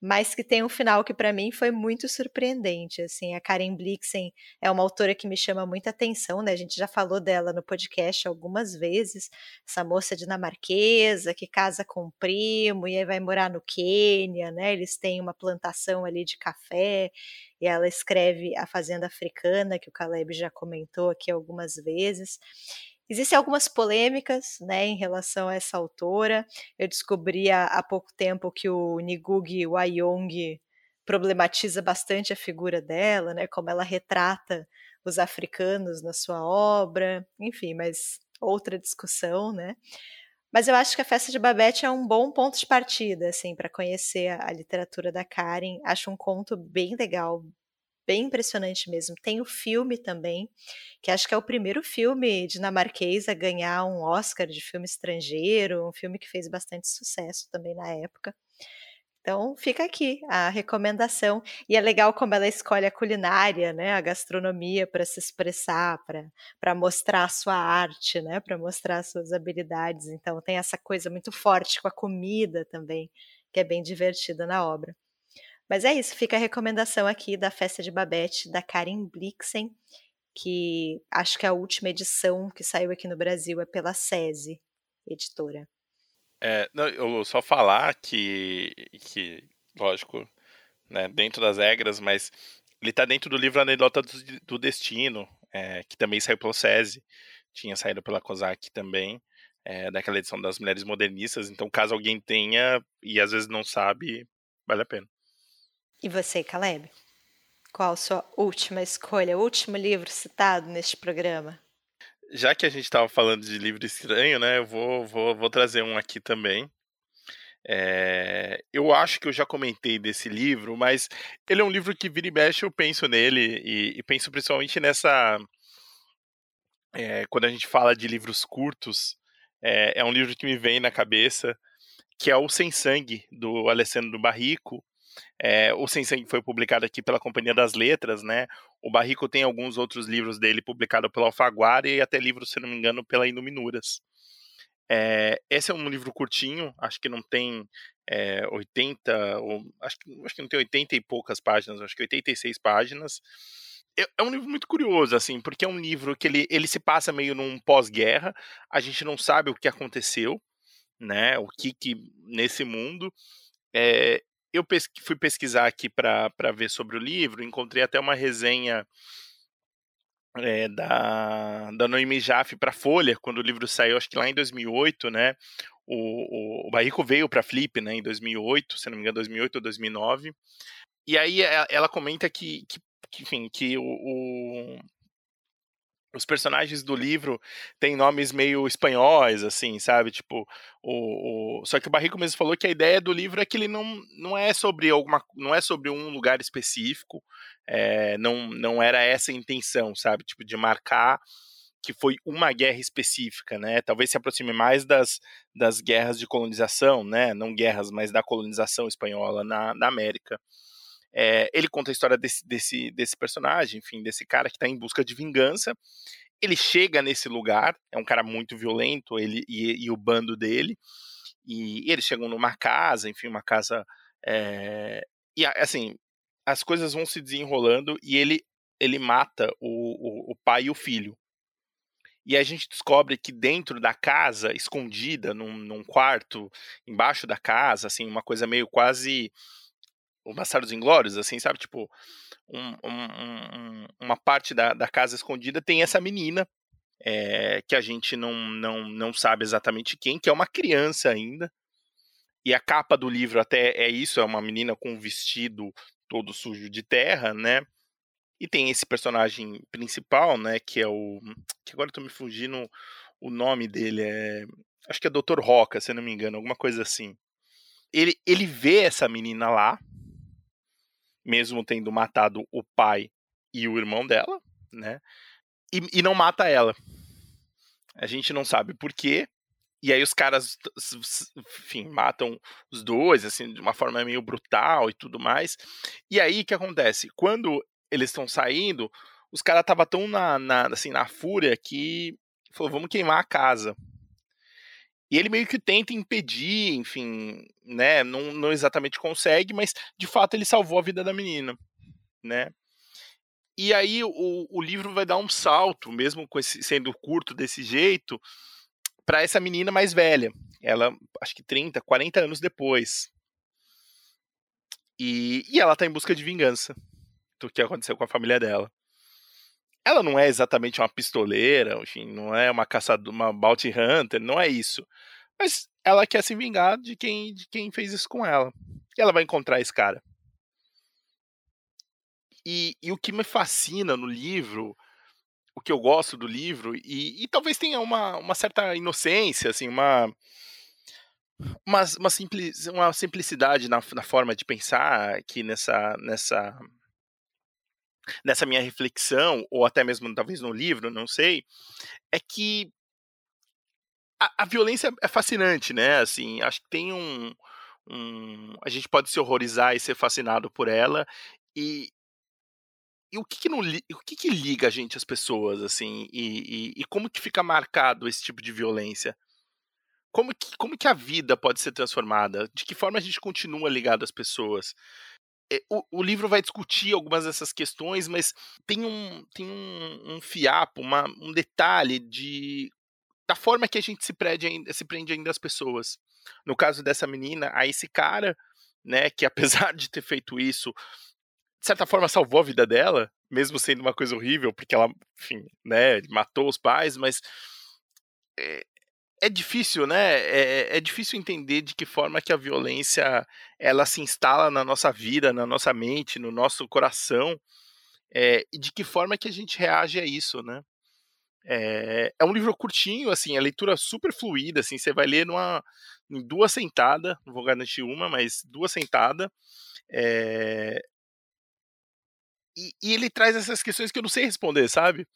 mas que tem um final que para mim foi muito surpreendente, assim, a Karen Blixen é uma autora que me chama muita atenção, né, a gente já falou dela no podcast algumas vezes, essa moça dinamarquesa que casa com um primo e aí vai morar no Quênia, né, eles têm uma plantação ali de café, e ela escreve A Fazenda Africana, que o Caleb já comentou aqui algumas vezes, Existem algumas polêmicas né, em relação a essa autora. Eu descobri há, há pouco tempo que o Ngugi Wayong problematiza bastante a figura dela, né, como ela retrata os africanos na sua obra, enfim, mas outra discussão, né? Mas eu acho que a Festa de Babette é um bom ponto de partida, assim, para conhecer a, a literatura da Karen. Acho um conto bem legal, bem impressionante mesmo. Tem o filme também, que acho que é o primeiro filme dinamarquês a ganhar um Oscar de filme estrangeiro, um filme que fez bastante sucesso também na época. Então fica aqui a recomendação. E é legal como ela escolhe a culinária, né? A gastronomia para se expressar, para mostrar a sua arte, né? Para mostrar as suas habilidades. Então tem essa coisa muito forte com a comida também, que é bem divertida na obra. Mas é isso, fica a recomendação aqui da Festa de Babette, da Karen Blixen, que acho que a última edição que saiu aqui no Brasil é pela SESI, editora. É, não, eu só falar que, que lógico, né, dentro das regras, mas ele está dentro do livro Anedota do, do Destino, é, que também saiu pelo SESI, tinha saído pela COSAC também, é, daquela edição das Mulheres Modernistas, então caso alguém tenha e às vezes não sabe, vale a pena. E você, Caleb? Qual a sua última escolha, o último livro citado neste programa? Já que a gente estava falando de livro estranho, né? Eu vou, vou, vou trazer um aqui também. É, eu acho que eu já comentei desse livro, mas ele é um livro que vira e mexe, eu penso nele, e, e penso principalmente nessa. É, quando a gente fala de livros curtos, é, é, um livro que me vem na cabeça, que é o Sem Sangue, do Alessandro Barrico, é, o Sangue foi publicado aqui pela Companhia das Letras, né? O Barrico tem alguns outros livros dele publicados pela Alfaguara e até livros, se não me engano, pela Iluminuras. É, esse é um livro curtinho, acho que não tem é, 80, ou, acho, que, acho que não tem 80 e poucas páginas, acho que 86 páginas. É, é um livro muito curioso, assim, porque é um livro que ele, ele se passa meio num pós-guerra, a gente não sabe o que aconteceu, né, o que que nesse mundo, é, eu fui pesquisar aqui para ver sobre o livro, encontrei até uma resenha é, da, da Noemi Jaffe para Folha, quando o livro saiu, acho que lá em 2008, né? O, o, o Barrico veio para Flip, né, em 2008, se não me engano, 2008 ou 2009. E aí ela comenta que, que, enfim, que o os personagens do livro têm nomes meio espanhóis, assim, sabe? Tipo, o, o, só que o Barrico mesmo falou que a ideia do livro é que ele não, não é sobre alguma, não é sobre um lugar específico, é, não, não era essa a intenção, sabe? Tipo, de marcar que foi uma guerra específica, né? Talvez se aproxime mais das, das guerras de colonização, né? Não guerras, mas da colonização espanhola na, na América. É, ele conta a história desse, desse, desse personagem, enfim, desse cara que está em busca de vingança. Ele chega nesse lugar, é um cara muito violento, ele e, e o bando dele, e, e, eles chegam numa casa, enfim, uma casa. É, e assim, as coisas vão se desenrolando e ele, ele mata o, o, o pai e o filho. E a gente descobre que dentro da casa, escondida, num, num quarto, embaixo da casa, assim, uma coisa meio quase o Bastardos Inglórios, assim, sabe? Tipo, um, um, um, uma parte da, da casa escondida tem essa menina, é, que a gente não, não, não sabe exatamente quem, que é uma criança ainda. E a capa do livro até é isso, é uma menina com um vestido todo sujo de terra, né? E tem esse personagem principal, né, que é o que agora eu tô me fugindo o nome dele é acho que é Dr. Roca, se não me engano, alguma coisa assim. Ele ele vê essa menina lá, mesmo tendo matado o pai e o irmão dela, né? E, e não mata ela. A gente não sabe por quê. E aí os caras, enfim, matam os dois, assim, de uma forma meio brutal e tudo mais. E aí o que acontece? Quando eles estão saindo, os caras estavam tão na, na, assim, na fúria que falou, vamos queimar a casa. E ele meio que tenta impedir, enfim, né? Não, não exatamente consegue, mas de fato ele salvou a vida da menina, né? E aí o, o livro vai dar um salto, mesmo esse, sendo curto desse jeito, para essa menina mais velha. Ela, acho que 30, 40 anos depois. E, e ela tá em busca de vingança do que aconteceu com a família dela. Ela não é exatamente uma pistoleira, enfim, não é uma caçadora, uma bounty hunter, não é isso. Mas ela quer se vingar de quem, de quem fez isso com ela. E ela vai encontrar esse cara. E, e o que me fascina no livro, o que eu gosto do livro, e, e talvez tenha uma, uma certa inocência, assim, uma, uma, uma, simples, uma simplicidade na, na forma de pensar aqui nessa, nessa, nessa minha reflexão, ou até mesmo talvez no livro, não sei, é que a, a violência é fascinante, né? Assim, acho que tem um, um, a gente pode se horrorizar e ser fascinado por ela e, e o que que, não, o que que liga a gente às pessoas assim e, e, e, como que fica marcado esse tipo de violência como que, como que a vida pode ser transformada de que forma a gente continua ligado às pessoas o, o, livro vai discutir algumas dessas questões, mas tem um, tem um, um fiapo, uma, um detalhe de da forma que a gente se prende ainda, se prende ainda às pessoas. No caso dessa menina, a esse cara, né, que apesar de ter feito isso, de certa forma salvou a vida dela, mesmo sendo uma coisa horrível, porque ela, enfim, né, matou os pais, mas é, é difícil, né? É, é, difícil entender de que forma que a violência ela se instala na nossa vida, na nossa mente, no nosso coração, é, e de que forma que a gente reage a isso, né? É, é um livro curtinho, assim, a leitura super fluida, assim, você vai ler numa, em duas sentadas, não vou garantir uma, mas duas sentadas. É, e, e, ele traz essas questões que eu não sei responder, sabe?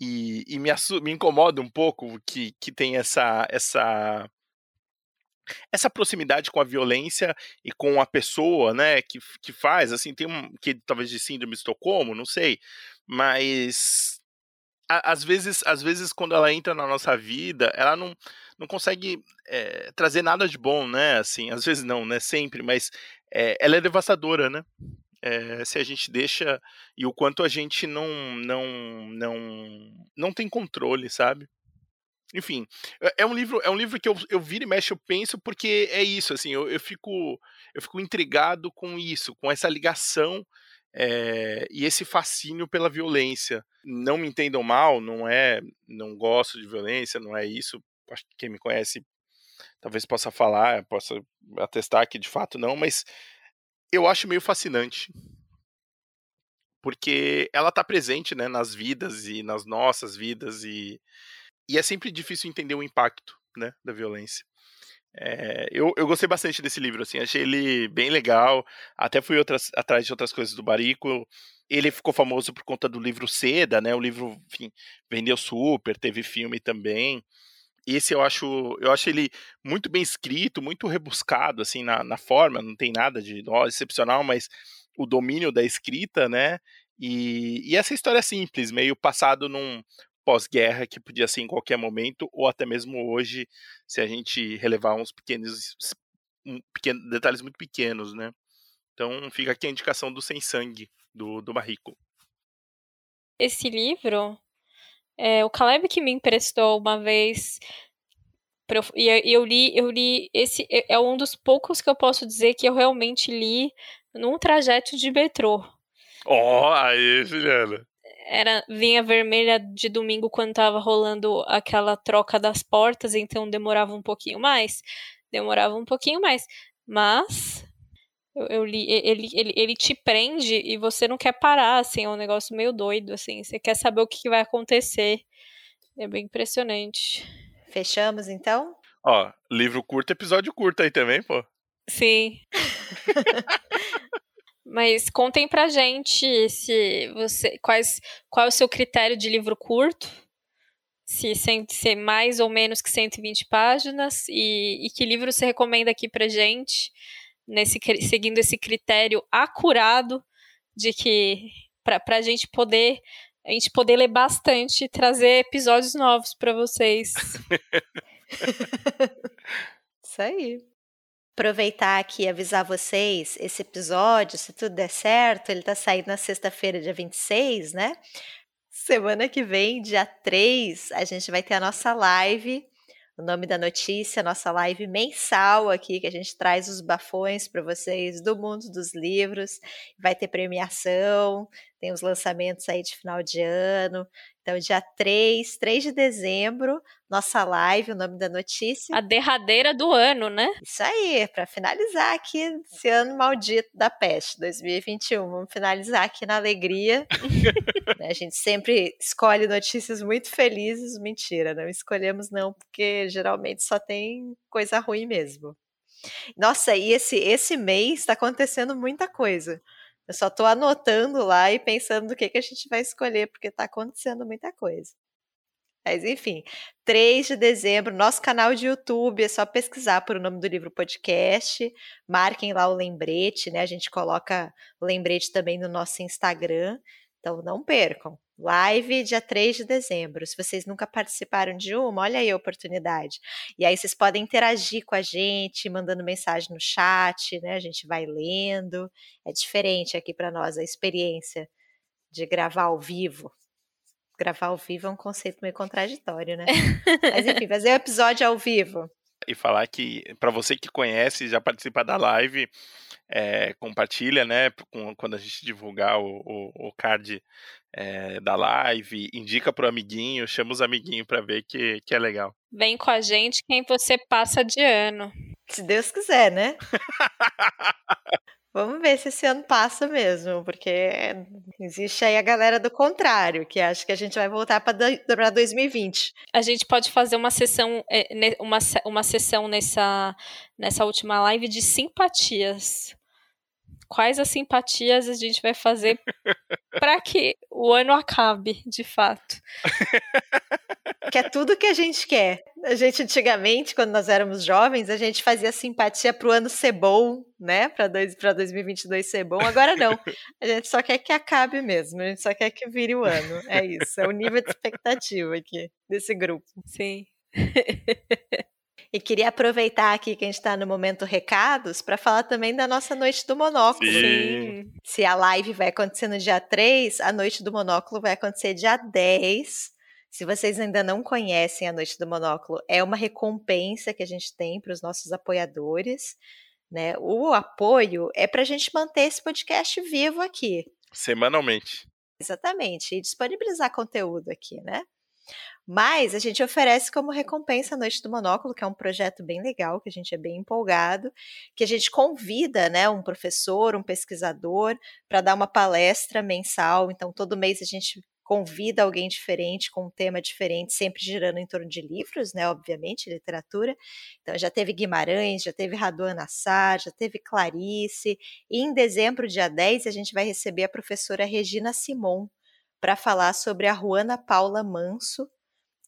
E, e me, me incomoda um pouco que, que tem essa, essa essa proximidade com a violência e com a pessoa, né, que, que faz, assim, tem um que talvez de síndrome de Estocolmo, não sei, mas às vezes, às vezes quando ela entra na nossa vida, ela não, não consegue é, trazer nada de bom, né? Assim, às vezes não, né? Sempre, mas é, ela é devastadora, né? É, se a gente deixa e o quanto a gente não não não não tem controle, sabe? Enfim, é um livro é um livro que eu, eu viro e mexo, eu penso porque é isso, assim, eu, eu fico eu fico intrigado com isso, com essa ligação é, e esse fascínio pela violência. Não me entendam mal, não é, não gosto de violência, não é isso. Acho que quem me conhece talvez possa falar, possa atestar que de fato não, mas eu acho meio fascinante. Porque ela está presente né, nas vidas e nas nossas vidas, e, e é sempre difícil entender o impacto né, da violência. É, eu, eu gostei bastante desse livro, assim, achei ele bem legal. Até fui outras, atrás de outras coisas do Barico. Ele ficou famoso por conta do livro Seda, né? O livro, enfim, vendeu super, teve filme também. Esse eu acho, eu acho ele muito bem escrito, muito rebuscado, assim, na, na forma, não tem nada de ó, excepcional, mas o domínio da escrita, né? E, e essa história simples, meio passado num, pós-guerra que podia ser em qualquer momento, ou até mesmo hoje, se a gente relevar uns pequenos, um, pequeno, detalhes muito pequenos, né? Então fica aqui a indicação do Sem Sangue, do, do Barrico. Esse livro, é, o Caleb que me emprestou uma vez, e eu, eu li, eu li, esse é, é um dos poucos que eu posso dizer que eu realmente li num trajeto de metrô. Ó, oh, aí, Juliana era vinha vermelha de domingo quando tava rolando aquela troca das portas, então demorava um pouquinho mais. Demorava um pouquinho mais. Mas eu, eu li, ele, ele, ele te prende e você não quer parar, assim, é um negócio meio doido, assim. Você quer saber o que, vai acontecer. É bem impressionante. Fechamos, então? Ó, livro curto, episódio curto aí também, pô. Sim. Mas contem pra gente se você quais qual é o seu critério de livro curto? Se ser mais ou menos que 120 páginas e, e que livro você recomenda aqui pra gente, nesse seguindo esse critério acurado de que pra, pra gente poder a gente poder ler bastante e trazer episódios novos para vocês. Isso aí aproveitar aqui e avisar vocês, esse episódio, se tudo der certo, ele tá saindo na sexta-feira, dia 26, né? Semana que vem, dia 3, a gente vai ter a nossa live. O nome da notícia, nossa live mensal aqui, que a gente traz os bafões para vocês do mundo dos livros. Vai ter premiação, tem os lançamentos aí de final de ano. Então, dia 3, 3 de dezembro, nossa live, o nome da notícia. A derradeira do ano, né? Isso aí, para finalizar aqui esse ano maldito da peste, 2021. Vamos finalizar aqui na alegria. Né, a gente sempre escolhe notícias muito felizes. Mentira, não escolhemos não, porque geralmente só tem coisa ruim mesmo. Nossa, e esse, esse mês está acontecendo muita coisa. Eu só estou anotando lá e pensando do que, que a gente vai escolher, porque está acontecendo muita coisa. Mas enfim, 3 de dezembro, nosso canal de YouTube, é só pesquisar por o nome do livro podcast, marquem lá o lembrete, né? A gente coloca o lembrete também no nosso Instagram, então não percam. Live dia 3 de dezembro. Se vocês nunca participaram de uma, olha aí a oportunidade. E aí vocês podem interagir com a gente, mandando mensagem no chat, né? A gente vai lendo. É diferente aqui para nós a experiência de gravar ao vivo. Gravar ao vivo é um conceito meio contraditório, né? Mas enfim, fazer o episódio ao vivo. E falar que, para você que conhece, já participa da live, é, compartilha, né? Com, quando a gente divulgar o, o, o card é, da live, indica pro amiguinho, chama os amiguinhos para ver que, que é legal. Vem com a gente quem você passa de ano. Se Deus quiser, né? Vamos ver se esse ano passa mesmo, porque existe aí a galera do contrário, que acha que a gente vai voltar para 2020. A gente pode fazer uma sessão, uma, uma sessão nessa, nessa última live de simpatias quais as simpatias a gente vai fazer para que o ano acabe, de fato. Que é tudo que a gente quer. A gente antigamente, quando nós éramos jovens, a gente fazia simpatia para o ano ser bom, né? Para 2022 ser bom. Agora não. A gente só quer que acabe mesmo. A gente só quer que vire o ano. É isso. É o nível de expectativa aqui desse grupo. Sim. E queria aproveitar aqui que a gente está no momento recados para falar também da nossa Noite do Monóculo. Sim. Se a live vai acontecer no dia 3, a Noite do Monóculo vai acontecer dia 10. Se vocês ainda não conhecem a Noite do Monóculo, é uma recompensa que a gente tem para os nossos apoiadores. Né? O apoio é para a gente manter esse podcast vivo aqui. Semanalmente. Exatamente. E disponibilizar conteúdo aqui, né? Mas a gente oferece como recompensa a Noite do Monóculo, que é um projeto bem legal, que a gente é bem empolgado, que a gente convida né, um professor, um pesquisador, para dar uma palestra mensal. Então, todo mês a gente convida alguém diferente, com um tema diferente, sempre girando em torno de livros, né? Obviamente, literatura. Então, já teve Guimarães, já teve Raduan Nassar, já teve Clarice. E em dezembro, dia 10, a gente vai receber a professora Regina Simon para falar sobre a Juana Paula Manso,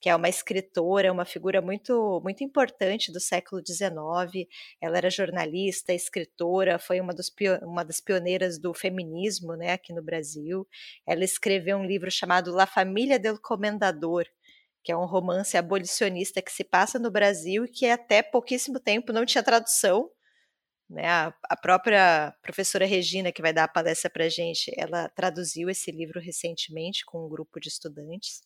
que é uma escritora, uma figura muito, muito importante do século XIX. Ela era jornalista, escritora, foi uma, dos, uma das pioneiras do feminismo né, aqui no Brasil. Ela escreveu um livro chamado La Família del Comendador, que é um romance abolicionista que se passa no Brasil e que até pouquíssimo tempo não tinha tradução. Né? A, a própria professora Regina, que vai dar a palestra para a gente, ela traduziu esse livro recentemente com um grupo de estudantes.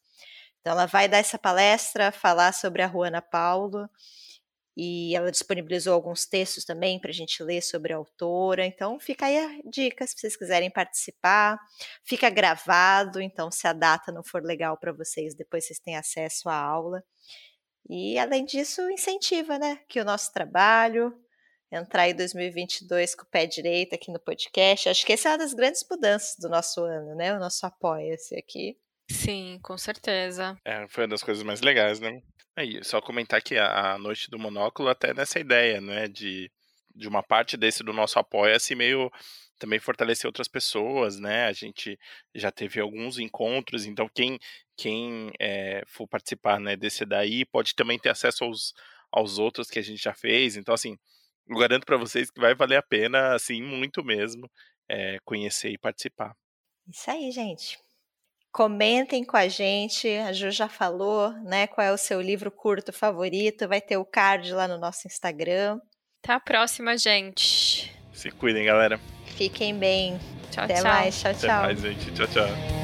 Então, ela vai dar essa palestra, falar sobre a Juana Paulo, e ela disponibilizou alguns textos também para a gente ler sobre a autora. Então, fica aí a dica se vocês quiserem participar. Fica gravado, então, se a data não for legal para vocês, depois vocês têm acesso à aula. E, além disso, incentiva né, que o nosso trabalho, entrar em 2022 com o pé direito aqui no podcast. Acho que essa é uma das grandes mudanças do nosso ano, né? O nosso apoia-se aqui. Sim, com certeza. É, foi uma das coisas mais legais, né? Aí, só comentar que a, a Noite do Monóculo até nessa ideia, né, de, de uma parte desse do nosso apoia-se meio também fortalecer outras pessoas, né? A gente já teve alguns encontros, então quem, quem é, for participar né, desse daí pode também ter acesso aos, aos outros que a gente já fez. Então, assim, eu garanto para vocês que vai valer a pena, assim, muito mesmo, é, conhecer e participar. Isso aí, gente. Comentem com a gente, a Ju já falou, né? Qual é o seu livro curto favorito? Vai ter o card lá no nosso Instagram. Até a próxima, gente. Se cuidem, galera. Fiquem bem. Tchau, Até tchau. mais. Tchau, Até tchau. mais, gente. Tchau, tchau.